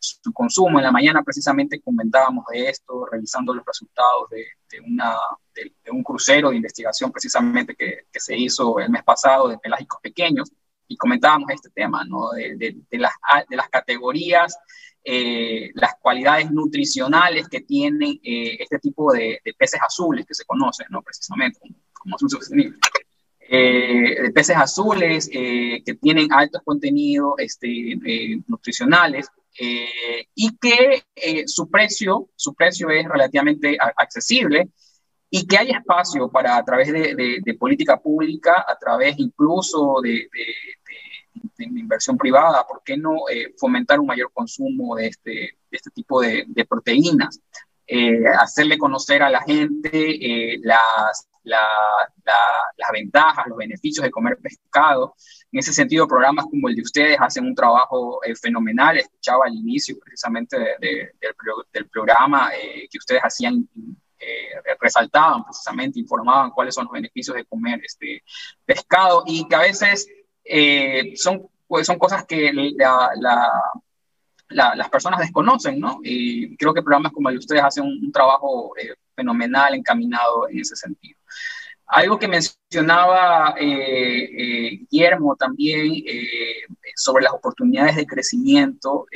su consumo. En la mañana precisamente comentábamos de esto, revisando los resultados de, una, de, un crucero de investigación precisamente que, que se hizo el mes pasado de pelágicos pequeños y comentábamos este tema, ¿no? De, de, las, de las, categorías, eh, las cualidades nutricionales que tienen eh, este tipo de, peces azules que se conocen, ¿no? Precisamente como, como sostenible. Eh, de peces azules que tienen altos contenidos este, nutricionales y que su, precio, su precio es relativamente accesible y que hay espacio para a través de, de, política pública, a través incluso de, de inversión privada, ¿por qué no eh, fomentar un mayor consumo de este, de este tipo de, proteínas? Eh, hacerle conocer a la gente eh, las, las ventajas, los beneficios de comer pescado. En ese sentido, programas como el de ustedes hacen un trabajo fenomenal. Escuchaba al inicio precisamente del, del, programa que ustedes hacían resaltaban precisamente, informaban cuáles son los beneficios de comer este pescado y que a veces eh, son, pues, son cosas que las personas desconocen, ¿no? Y creo que programas como el de ustedes hacen un, trabajo eh, fenomenal encaminado en ese sentido. Algo que mencionaba eh, Guillermo también sobre las oportunidades de crecimiento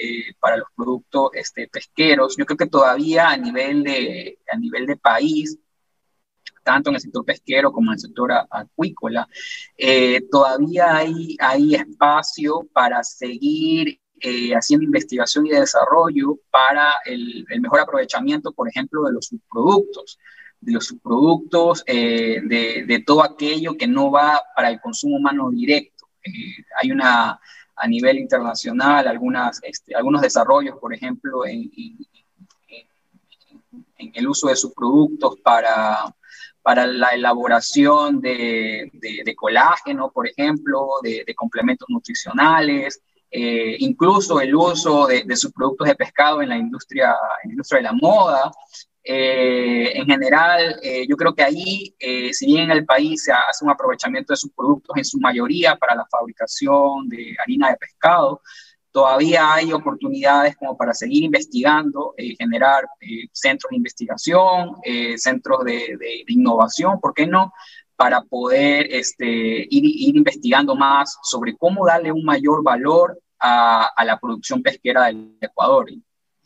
para los productos este, pesqueros, yo creo que todavía a nivel de, a nivel de país tanto en el sector pesquero como en el sector acuícola, eh, todavía hay, hay espacio para seguir eh, haciendo investigación y desarrollo para el, mejor aprovechamiento, por ejemplo, de los subproductos, de los subproductos, eh, de, todo aquello que no va para el consumo humano directo. hay una, a nivel internacional, algunas, este, algunos desarrollos, por ejemplo, en, en el uso de subproductos para para la elaboración de, colágeno, por ejemplo, de, complementos nutricionales, eh, incluso el uso de, sus productos de pescado en la industria, en la industria de la moda. Eh, en general, eh, yo creo que ahí, si bien en el país se hace un aprovechamiento de sus productos en su mayoría para la fabricación de harina de pescado, todavía hay oportunidades como para seguir investigando, eh, generar centros de investigación, centros de, innovación, ¿por qué no? Para poder este, ir, investigando más sobre cómo darle un mayor valor a, la producción pesquera del Ecuador.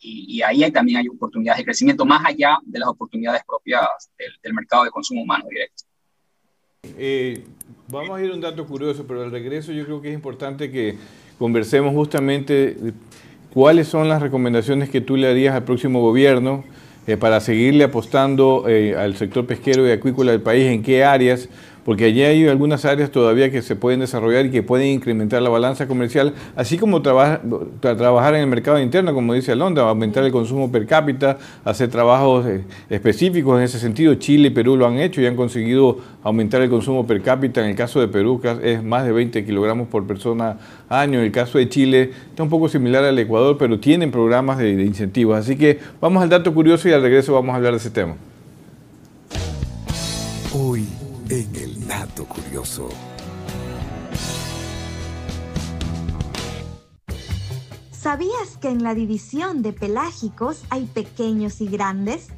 Y, ahí también hay oportunidades de crecimiento más allá de las oportunidades propias del, mercado de consumo humano directo. vamos a ir a un dato curioso, pero al regreso yo creo que es importante que conversemos justamente cuáles son las recomendaciones que tú le harías al próximo gobierno eh, para seguirle apostando eh, al sector pesquero y acuícola del país, en qué áreas porque allí hay algunas áreas todavía que se pueden desarrollar y que pueden incrementar la balanza comercial, así como trabajar en el mercado interno, como dice Alondra, aumentar el consumo per cápita, hacer trabajos eh, específicos en ese sentido. Chile y Perú lo han hecho y han conseguido aumentar el consumo per cápita. En el caso de Perú es más de 20 kilogramos por persona año. En el caso de Chile está un poco similar al Ecuador, pero tienen programas de incentivos. Así que vamos al dato curioso y al regreso vamos a hablar de ese tema. Curioso. ¿Sabías que en la división de pelágicos hay pequeños y grandes?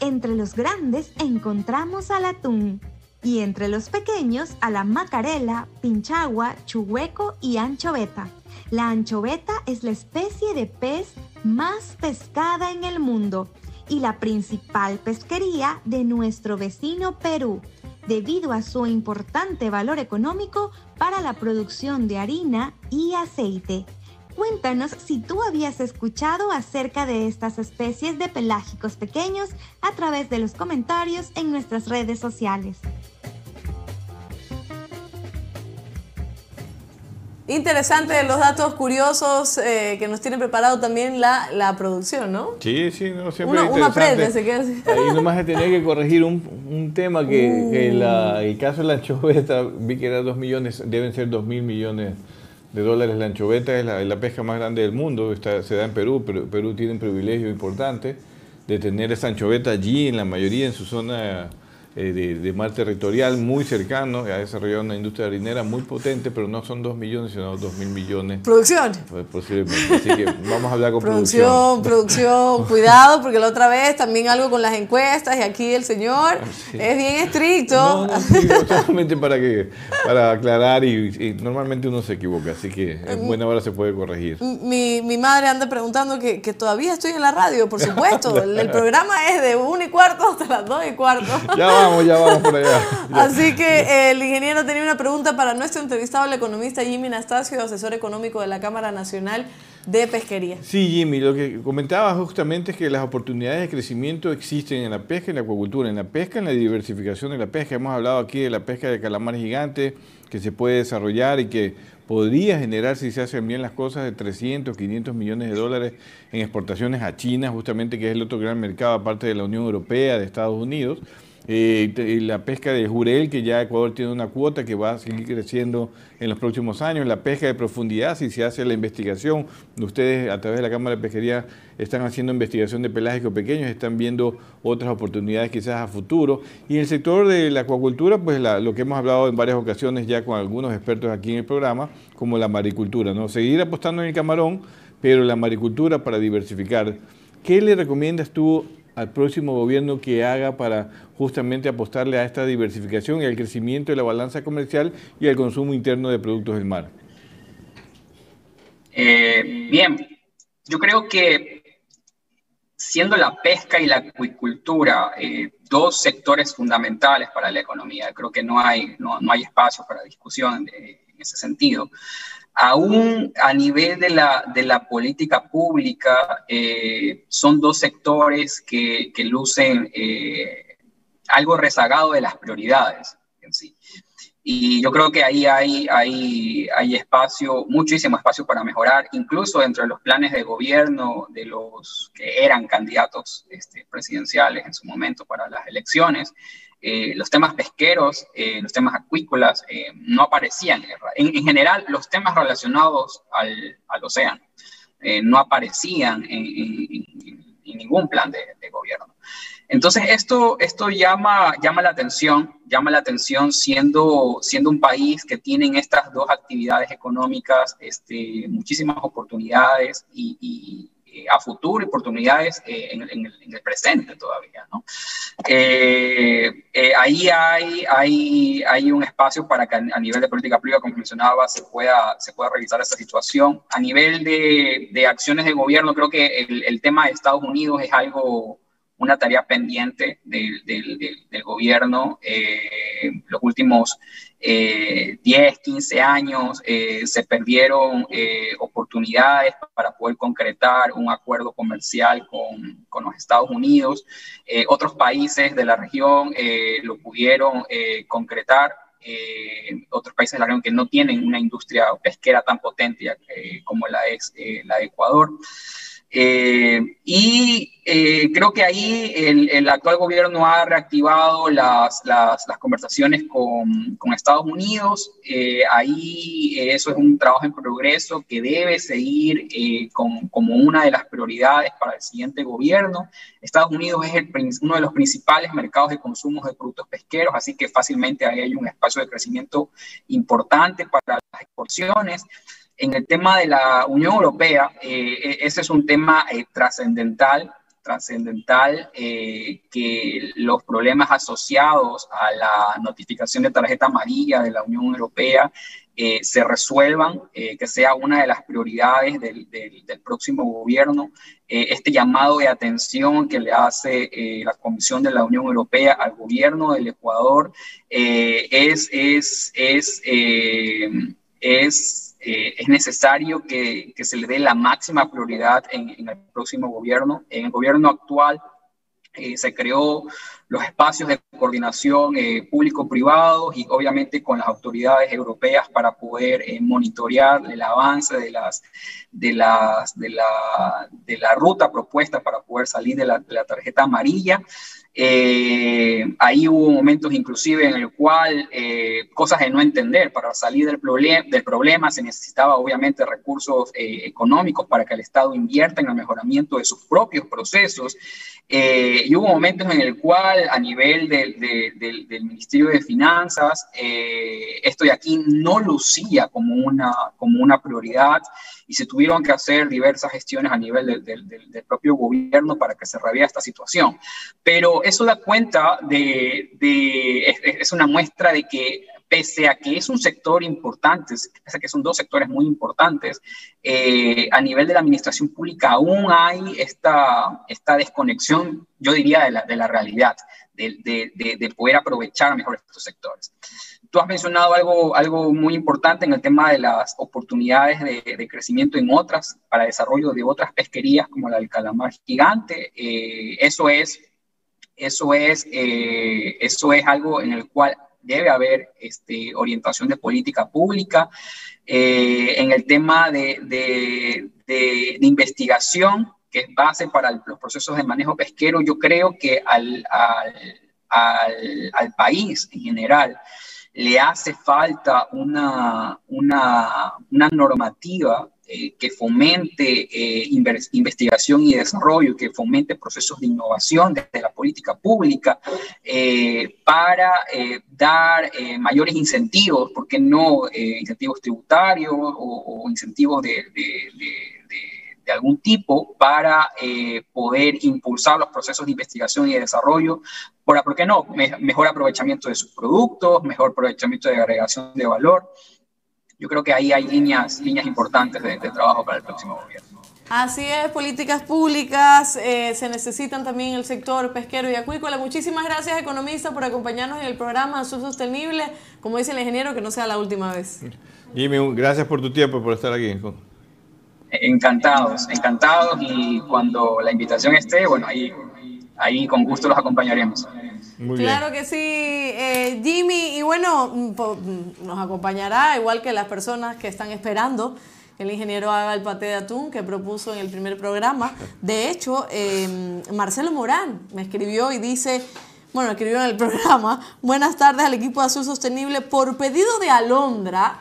Entre los grandes encontramos al atún y entre los pequeños a la macarela, pinchagua, chuhueco y anchoveta. La anchoveta es la especie de pez más pescada en el mundo y la principal pesquería de nuestro vecino Perú debido a su importante valor económico para la producción de harina y aceite. Cuéntanos si tú habías escuchado acerca de estas especies de pelágicos pequeños a través de los comentarios en nuestras redes sociales. Interesante los datos curiosos eh, que nos tiene preparado también la, la producción, ¿no? Sí, sí, no, siempre Uno, uno aprende, se queda así. Ahí nomás se tenía que corregir un, un tema que, que Uh. la- el caso de la anchoveta, vi que era 2 millones, deben ser 2 mil millones de dólares. La anchoveta es la, la pesca más grande del mundo, está, se da en Perú, pero Perú tiene un privilegio importante de tener esa anchoveta allí, en la mayoría en su zona eh, de, de mar territorial, muy cercano, ha desarrollado una industria harinera muy potente, pero no son 2 millones, sino 2 mil millones. Producción. pues, Posiblemente. Así que vamos a hablar con producción. Producción, producción, cuidado, porque la otra vez también algo con las encuestas y aquí el señor es bien estricto. No, no, solamente para que para aclarar y, y normalmente uno se equivoca, así que en buena hora se puede corregir. Mi, mi madre anda preguntando que, que todavía estoy en la radio, por supuesto. El, el programa es de 1 y cuarto hasta las 2 y cuarto. Ya vamos, ya vamos por allá. Así que eh, el ingeniero tenía una pregunta para nuestro entrevistado, el economista Jimmy Nastasio, asesor económico de la Cámara Nacional de Pesquería. Sí, Jimmy, lo que comentaba justamente es que las oportunidades de crecimiento existen en la pesca y en la acuacultura. En la pesca, en la diversificación de la pesca. Hemos hablado aquí de la pesca de calamar gigante que se puede desarrollar y que podría generar, si se hacen bien las cosas, de 300, 500 millones de dólares en exportaciones a China, justamente que es el otro gran mercado, aparte de la Unión Europea, de Estados Unidos. Eh, la pesca de jurel, que ya Ecuador tiene una cuota que va a seguir creciendo en los próximos años. La pesca de profundidad, si se hace la investigación, ustedes a través de la Cámara de Pesquería están haciendo investigación de pelágicos pequeños, están viendo otras oportunidades quizás a futuro. Y el sector de la acuacultura, pues la- lo que hemos hablado en varias ocasiones ya con algunos expertos aquí en el programa, como la maricultura, ¿no? Seguir apostando en el camarón, pero la maricultura para diversificar. ¿Qué le recomiendas tú al próximo gobierno que haga para justamente apostarle a esta diversificación y al crecimiento de la balanza comercial y al consumo interno de productos del mar? Eh, bien, yo creo que siendo la pesca y la acuicultura eh, dos sectores fundamentales para la economía, creo que no hay, no, no hay espacio para discusión en ese sentido. Aún a nivel de la, de la política pública, eh, son dos sectores que, que lucen eh, algo rezagado de las prioridades. Y yo creo que ahí hay, hay, hay espacio, muchísimo espacio para mejorar, incluso dentro de los planes de gobierno de los que eran candidatos este, presidenciales en su momento para las elecciones. Eh, los temas pesqueros, eh, los temas acuícolas eh, no aparecían. En, en, general, los temas relacionados al, al océano eh, no aparecían en, en, en, ningún plan de, de gobierno. Entonces, esto, esto llama, llama la atención, llama la atención siendo, siendo un país que tiene estas dos actividades económicas este, muchísimas oportunidades y, y, a futuro oportunidades eh, en, en, en, el, presente todavía. ¿no? Eh, eh, ahí hay, hay, hay un espacio para que a nivel de política pública, como mencionaba, se pueda, se pueda revisar esta situación. A nivel de, de acciones de gobierno, creo que el, el tema de Estados Unidos es algo una tarea pendiente del, del, del, del gobierno. Eh, los últimos eh, 10, 15 años eh, se perdieron eh, oportunidades para poder concretar un acuerdo comercial con, con los Estados Unidos. Eh, otros países de la región eh, lo pudieron concretar. otros países de la región que no tienen una industria pesquera tan potente como la es la de Ecuador. Eh, y eh, creo que ahí el, actual gobierno ha reactivado las, las, conversaciones con, con, Estados Unidos. Eh, ahí eso es un trabajo en progreso que debe seguir con, como una de las prioridades para el siguiente gobierno. Estados Unidos es uno de los principales mercados de consumo de productos pesqueros, así que fácilmente ahí hay un espacio de crecimiento importante para las exportaciones en el tema de la Unión Europea, eh, ese es un tema eh, trascendental, trascendental, eh, que los problemas asociados a la notificación de tarjeta amarilla de la Unión Europea eh, se resuelvan, que sea una de las prioridades del, del, del próximo gobierno. este llamado de atención que le hace la Comisión de la Unión Europea al gobierno del Ecuador es, es, es, es eh, es necesario que, que, se le dé la máxima prioridad en, el próximo gobierno. En el gobierno actual eh, se creó los espacios de coordinación eh, público-privado y obviamente con las autoridades europeas para poder eh, monitorear el avance de, las, de, las, de, la, de la ruta propuesta para poder salir de la, de la tarjeta amarilla. Eh, ahí hubo momentos inclusive en el cual eh, cosas de no entender, para salir del, problem del problema se necesitaba obviamente recursos eh, económicos para que el Estado invierta en el mejoramiento de sus propios procesos. Eh, y hubo momentos en el cual a nivel del, del, del Ministerio de Finanzas, eh, esto de aquí no lucía como una, como una prioridad y se tuvieron que hacer diversas gestiones a nivel del, propio gobierno para que se reviera esta situación. Pero eso da cuenta de, de es, es, una muestra de que pese a que es un sector importante, pese a que son dos sectores muy importantes, eh, a nivel de la administración pública aún hay esta, esta desconexión, yo diría, de la, de la realidad, de, de, de, poder aprovechar mejor estos sectores. Tú has mencionado algo, algo muy importante en el tema de las oportunidades de, de crecimiento en otras, para desarrollo de otras pesquerías como la del calamar gigante. Eh, eso es, eso es, eh, eso es algo en el cual debe haber este, orientación de política pública. Eh, en el tema de, de, de, de, investigación, que es base para los procesos de manejo pesquero, yo creo que al, al, al, país en general le hace falta una, una, una normativa eh, que fomente eh, investigación y desarrollo, que fomente procesos de innovación desde la política pública eh, para dar mayores incentivos, ¿por qué no incentivos tributarios o, incentivos de, de, algún tipo para poder impulsar los procesos de investigación y de desarrollo? Por, ¿Por qué no? Me, mejor aprovechamiento de sus productos, mejor aprovechamiento de agregación de valor yo creo que ahí hay líneas, líneas importantes de, de trabajo para el próximo gobierno. Así es, políticas públicas eh, se necesitan también en el sector pesquero y acuícola. Muchísimas gracias, economista, por acompañarnos en el programa Azul Sostenible. Como dice el ingeniero, que no sea la última vez. Jimmy, gracias por tu tiempo, por estar aquí. Encantados, encantados. Y cuando la invitación esté, bueno, ahí, ahí con gusto los acompañaremos. Muy claro bien. que sí, eh, Jimmy, y bueno, mm, mm, nos acompañará, igual que las personas que están esperando que el ingeniero haga el paté de atún que propuso en el primer programa. De hecho, eh, Marcelo Morán me escribió y dice, bueno, escribió en el programa, buenas tardes al equipo de Azul Sostenible, por pedido de Alondra,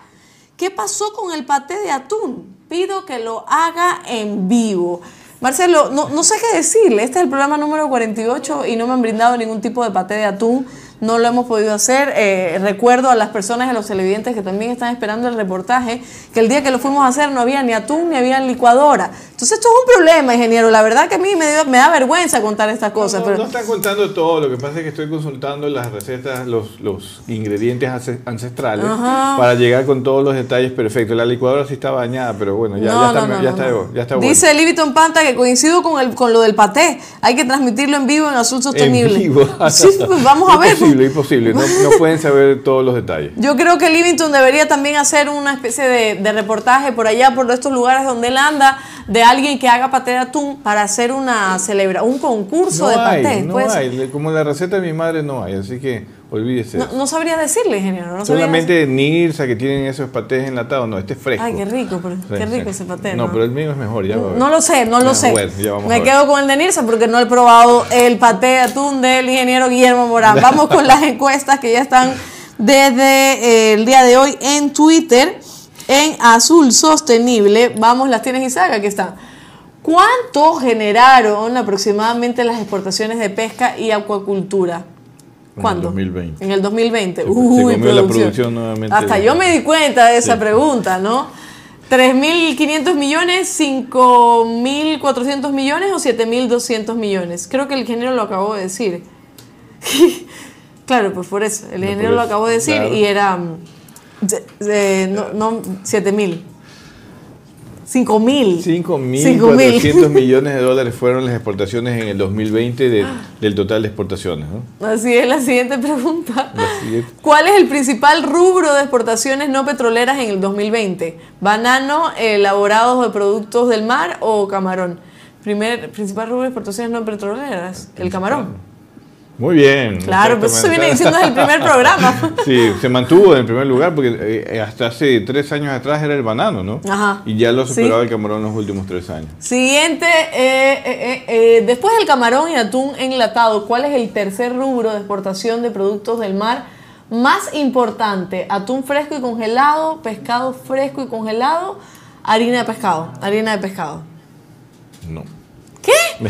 ¿qué pasó con el paté de atún? Pido que lo haga en vivo. Marcelo, no, no, sé qué decirle. Este es el programa número 48 y no me han brindado ningún tipo de paté de atún. No lo hemos podido hacer. Eh, recuerdo a las personas, a los televidentes que también están esperando el reportaje, que el día que lo fuimos a hacer no había ni atún ni había licuadora. Entonces esto es un problema, ingeniero. La verdad que a mí me, dio, me da vergüenza contar estas cosas. No, pero... no están contando todo. Lo que pasa es que estoy consultando las recetas, los, los ingredientes ancestrales Ajá. para llegar con todos los detalles perfectos. La licuadora sí está bañada, pero bueno, ya, no, ya, está, ya, está, ya está bueno. Dice Liviton Panta que coincido con, el, con lo del paté. Hay que transmitirlo en vivo en Azul Sostenible. En vivo. Sí, pues vamos a ver. Imposible, imposible. No, no, pueden saber todos los detalles. Yo creo que Livington debería también hacer una especie de, de, reportaje por allá, por estos lugares donde él anda, de alguien que haga paté de atún para hacer una celebra un concurso no de hay, paté. No pues. hay. Como la receta de mi madre no hay, así que olvídese. No, no sabría decirle, ingeniero. No Solamente Nirsa que tienen esos patés enlatados, no, este es fresco. Ay, qué rico, pero, sí, qué rico sí. ese paté. No, pero el mío es mejor, ya No, no lo sé, no lo sé. Bueno, Me quedo con el de Nirsa porque no he probado el paté de atún del ingeniero Guillermo Morán. Vamos con las encuestas que ya están desde eh, el día de hoy en Twitter, en Azul Sostenible. Vamos, las tienes Isaac, aquí están. ¿Cuánto generaron aproximadamente las exportaciones de pesca y acuacultura? ¿Cuándo? En el 2020. En el 2020. Se, Uy, se comió producción. la producción nuevamente. Hasta yo me di cuenta de esa sí. pregunta, ¿no? 3.500 millones, 5.400 millones o 7.200 millones. Creo que el ingeniero lo acabó de decir. claro, pues por eso. El ingeniero no, lo acabó de decir claro. y era eh, no, no 7.000. 5 mil. 5 mil 400 millones de dólares fueron las exportaciones en el 2020 de, del total de exportaciones. ¿no? Así es, la siguiente pregunta. La siguiente. ¿Cuál es el principal rubro de exportaciones no petroleras en el 2020? ¿Banano, elaborados de productos del mar o camarón? Primer, principal rubro de exportaciones no petroleras, el camarón. Muy bien. Claro, pues eso se viene diciendo desde el primer programa. Sí, se mantuvo en el primer lugar porque eh, hasta hace tres años atrás era el banano, ¿no? Ajá. Y ya lo Sí. superaba el camarón en los últimos tres años. Siguiente, eh, eh, eh, después del camarón y atún enlatado, ¿cuál es el tercer rubro de exportación de productos del mar más importante? Atún fresco y congelado, pescado fresco y congelado, harina de pescado, harina de pescado. No. ¿Qué?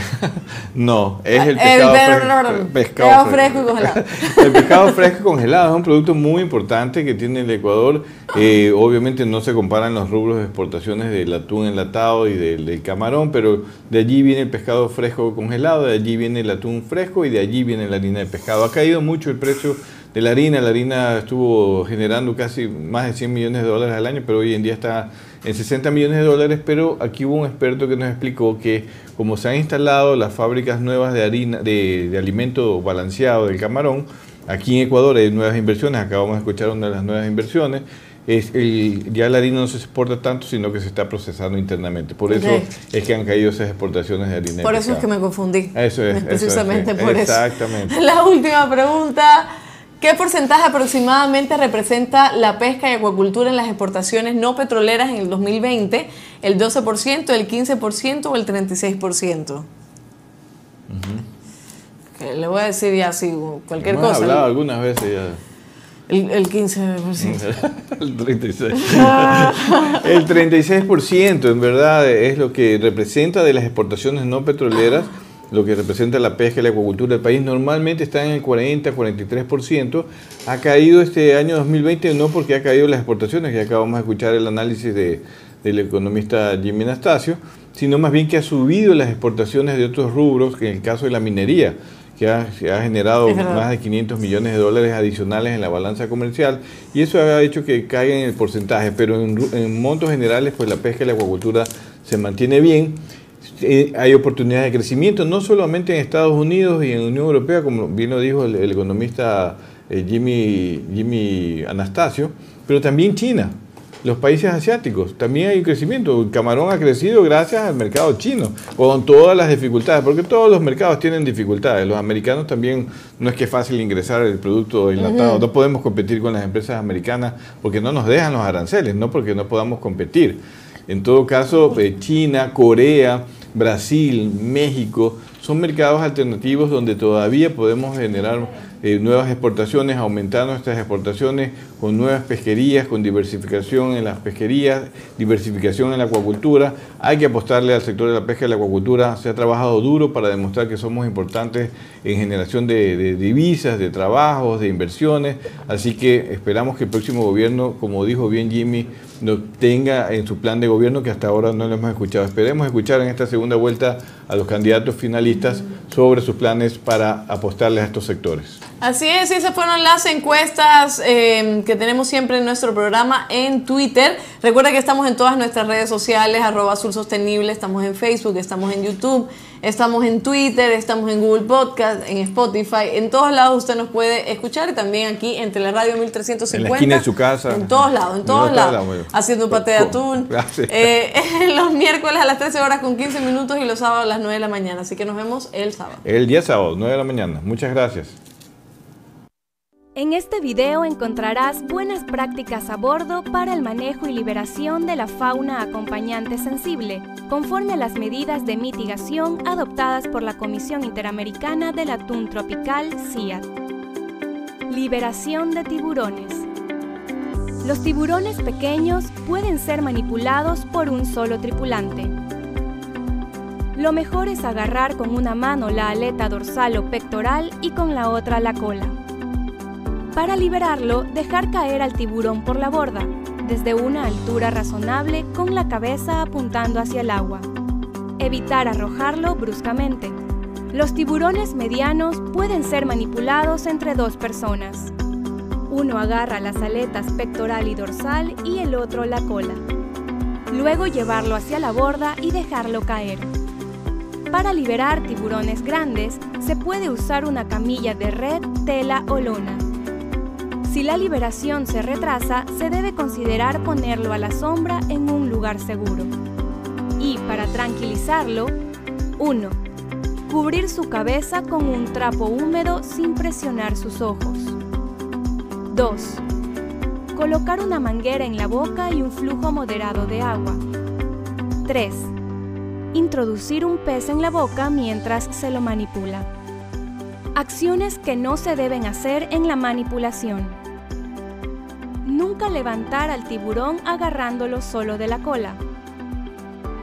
no, es el El pescado, per- fresco, pescado fresco y congelado. el pescado fresco y congelado es un producto muy importante que tiene el Ecuador. Eh, obviamente no se comparan los rubros de exportaciones del atún enlatado y del, del camarón, pero de allí viene el pescado fresco congelado, de allí viene el atún fresco y de allí viene la harina de pescado. Ha caído mucho el precio de la harina. La harina estuvo generando casi más de 100 millones de dólares al año, pero hoy en día está en 60 millones de dólares. Pero aquí hubo un experto que nos explicó que como se han instalado las fábricas nuevas de harina, de, de alimento balanceado del camarón, aquí en Ecuador hay nuevas inversiones. Acabamos de escuchar una de las nuevas inversiones. Es el- ya la harina no se exporta tanto, sino que se está procesando internamente. Por eso es que han caído esas exportaciones de harina. Por eso es que me confundí. Eso es, eso eso. Exactamente. La última pregunta. ¿Qué porcentaje aproximadamente representa la pesca y acuacultura en las exportaciones no petroleras en el 2020? ¿El 12%, el 15% o el 36%? Que le voy a decir ya así, cualquier Hemos cosa. hablado algunas veces ya. El, el 15%. el 36. el 36% en verdad es lo que representa de las exportaciones no petroleras, lo que representa la pesca y la acuacultura del país. Normalmente está en el 40, 43%. Ha caído este año 2020 no porque ha caído las exportaciones, que acabamos de escuchar el análisis de, del economista Jimmy Anastasio, sino más bien que ha subido las exportaciones de otros rubros, que en el caso de la minería que ha, generado más de 500 millones de dólares adicionales en la balanza comercial y eso ha hecho que caiga en el porcentaje, pero en, en montos generales pues la pesca y la acuacultura se mantiene bien. Eh, hay oportunidades de crecimiento, no solamente en Estados Unidos y en la Unión Europea, como bien lo dijo el, el economista eh, Jimmy, Jimmy Anastasio, pero también China los países asiáticos. También hay crecimiento. El camarón ha crecido gracias al mercado chino, con todas las dificultades, porque todos los mercados tienen dificultades. Los americanos también no es que es fácil ingresar el producto enlatado. No podemos competir con las empresas americanas porque no nos dejan los aranceles, no porque no podamos competir. En todo caso, eh, China, Corea, Brasil, México, son mercados alternativos donde todavía podemos generar eh, nuevas exportaciones, aumentar nuestras exportaciones con nuevas pesquerías, con diversificación en las pesquerías, diversificación en la acuacultura. Hay que apostarle al sector de la pesca y la acuacultura. Se ha trabajado duro para demostrar que somos importantes en generación de, de divisas, de trabajos, de inversiones. Así que esperamos que el próximo gobierno, como dijo bien Jimmy, no tenga en su plan de gobierno que hasta ahora no lo hemos escuchado. Esperemos escuchar en esta segunda vuelta a los candidatos finalistas sobre sus planes para apostarles a estos sectores. Así es, esas fueron las encuestas eh, que tenemos siempre en nuestro programa en Twitter. Recuerda que estamos en todas nuestras redes sociales, arroba Azul Sostenible, estamos en Facebook, estamos en YouTube, estamos en Twitter, estamos en Google Podcast, en Spotify, en todos lados usted nos puede escuchar y también aquí en Teleradio 1350. En la esquina de su casa. En todos lados, en todos lados. Haciendo un paté de atún. Eh, los miércoles a las 13 horas con 15 minutos y los sábados a las 9 de la mañana. Así que nos vemos el sábado. El día sábado, 9 de la mañana. Muchas gracias. En este video encontrarás buenas prácticas a bordo para el manejo y liberación de la fauna acompañante sensible, conforme a las medidas de mitigación adoptadas por la Comisión Interamericana del Atún Tropical, CIAT. Liberación de tiburones. Los tiburones pequeños pueden ser manipulados por un solo tripulante. Lo mejor es agarrar con una mano la aleta dorsal o pectoral y con la otra la cola. Para liberarlo, dejar caer al tiburón por la borda, desde una altura razonable con la cabeza apuntando hacia el agua. Evitar arrojarlo bruscamente. Los tiburones medianos pueden ser manipulados entre dos personas. Uno agarra las aletas pectoral y dorsal y el otro la cola. Luego llevarlo hacia la borda y dejarlo caer. Para liberar tiburones grandes, se puede usar una camilla de red, tela o lona. Si la liberación se retrasa, se debe considerar ponerlo a la sombra en un lugar seguro. Y para tranquilizarlo, 1. Cubrir su cabeza con un trapo húmedo sin presionar sus ojos. 2. Colocar una manguera en la boca y un flujo moderado de agua. 3. Introducir un pez en la boca mientras se lo manipula. Acciones que no se deben hacer en la manipulación. Nunca levantar al tiburón agarrándolo solo de la cola.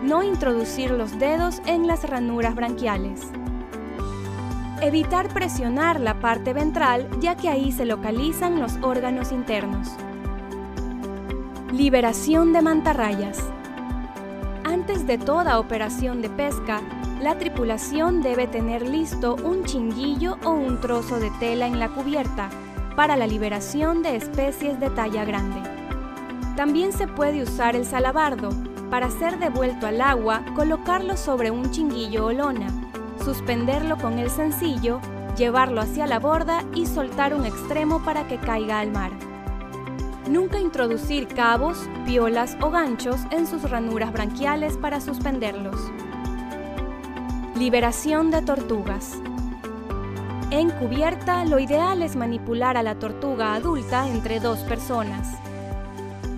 No introducir los dedos en las ranuras branquiales. Evitar presionar la parte ventral ya que ahí se localizan los órganos internos. Liberación de mantarrayas. Antes de toda operación de pesca, la tripulación debe tener listo un chinguillo o un trozo de tela en la cubierta para la liberación de especies de talla grande. También se puede usar el salabardo para ser devuelto al agua, colocarlo sobre un chinguillo o lona, suspenderlo con el sencillo, llevarlo hacia la borda y soltar un extremo para que caiga al mar. Nunca introducir cabos, piolas o ganchos en sus ranuras branquiales para suspenderlos. Liberación de tortugas. En cubierta, lo ideal es manipular a la tortuga adulta entre dos personas.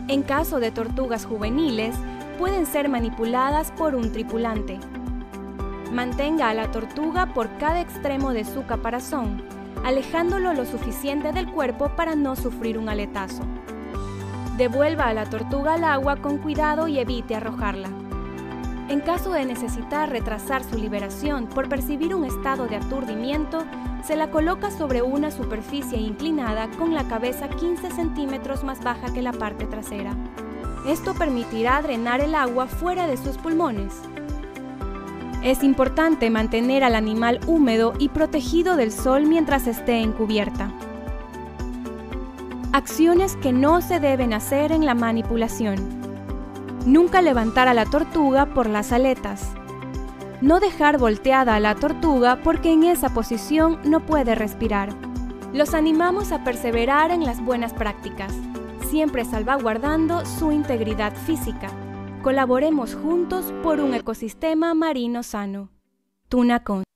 En caso de tortugas juveniles, pueden ser manipuladas por un tripulante. Mantenga a la tortuga por cada extremo de su caparazón, alejándolo lo suficiente del cuerpo para no sufrir un aletazo. Devuelva a la tortuga al agua con cuidado y evite arrojarla. En caso de necesitar retrasar su liberación por percibir un estado de aturdimiento, se la coloca sobre una superficie inclinada con la cabeza 15 centímetros más baja que la parte trasera. Esto permitirá drenar el agua fuera de sus pulmones. Es importante mantener al animal húmedo y protegido del sol mientras esté en cubierta. Acciones que no se deben hacer en la manipulación. Nunca levantar a la tortuga por las aletas. No dejar volteada a la tortuga porque en esa posición no puede respirar. Los animamos a perseverar en las buenas prácticas, siempre salvaguardando su integridad física. Colaboremos juntos por un ecosistema marino sano. Tunacon.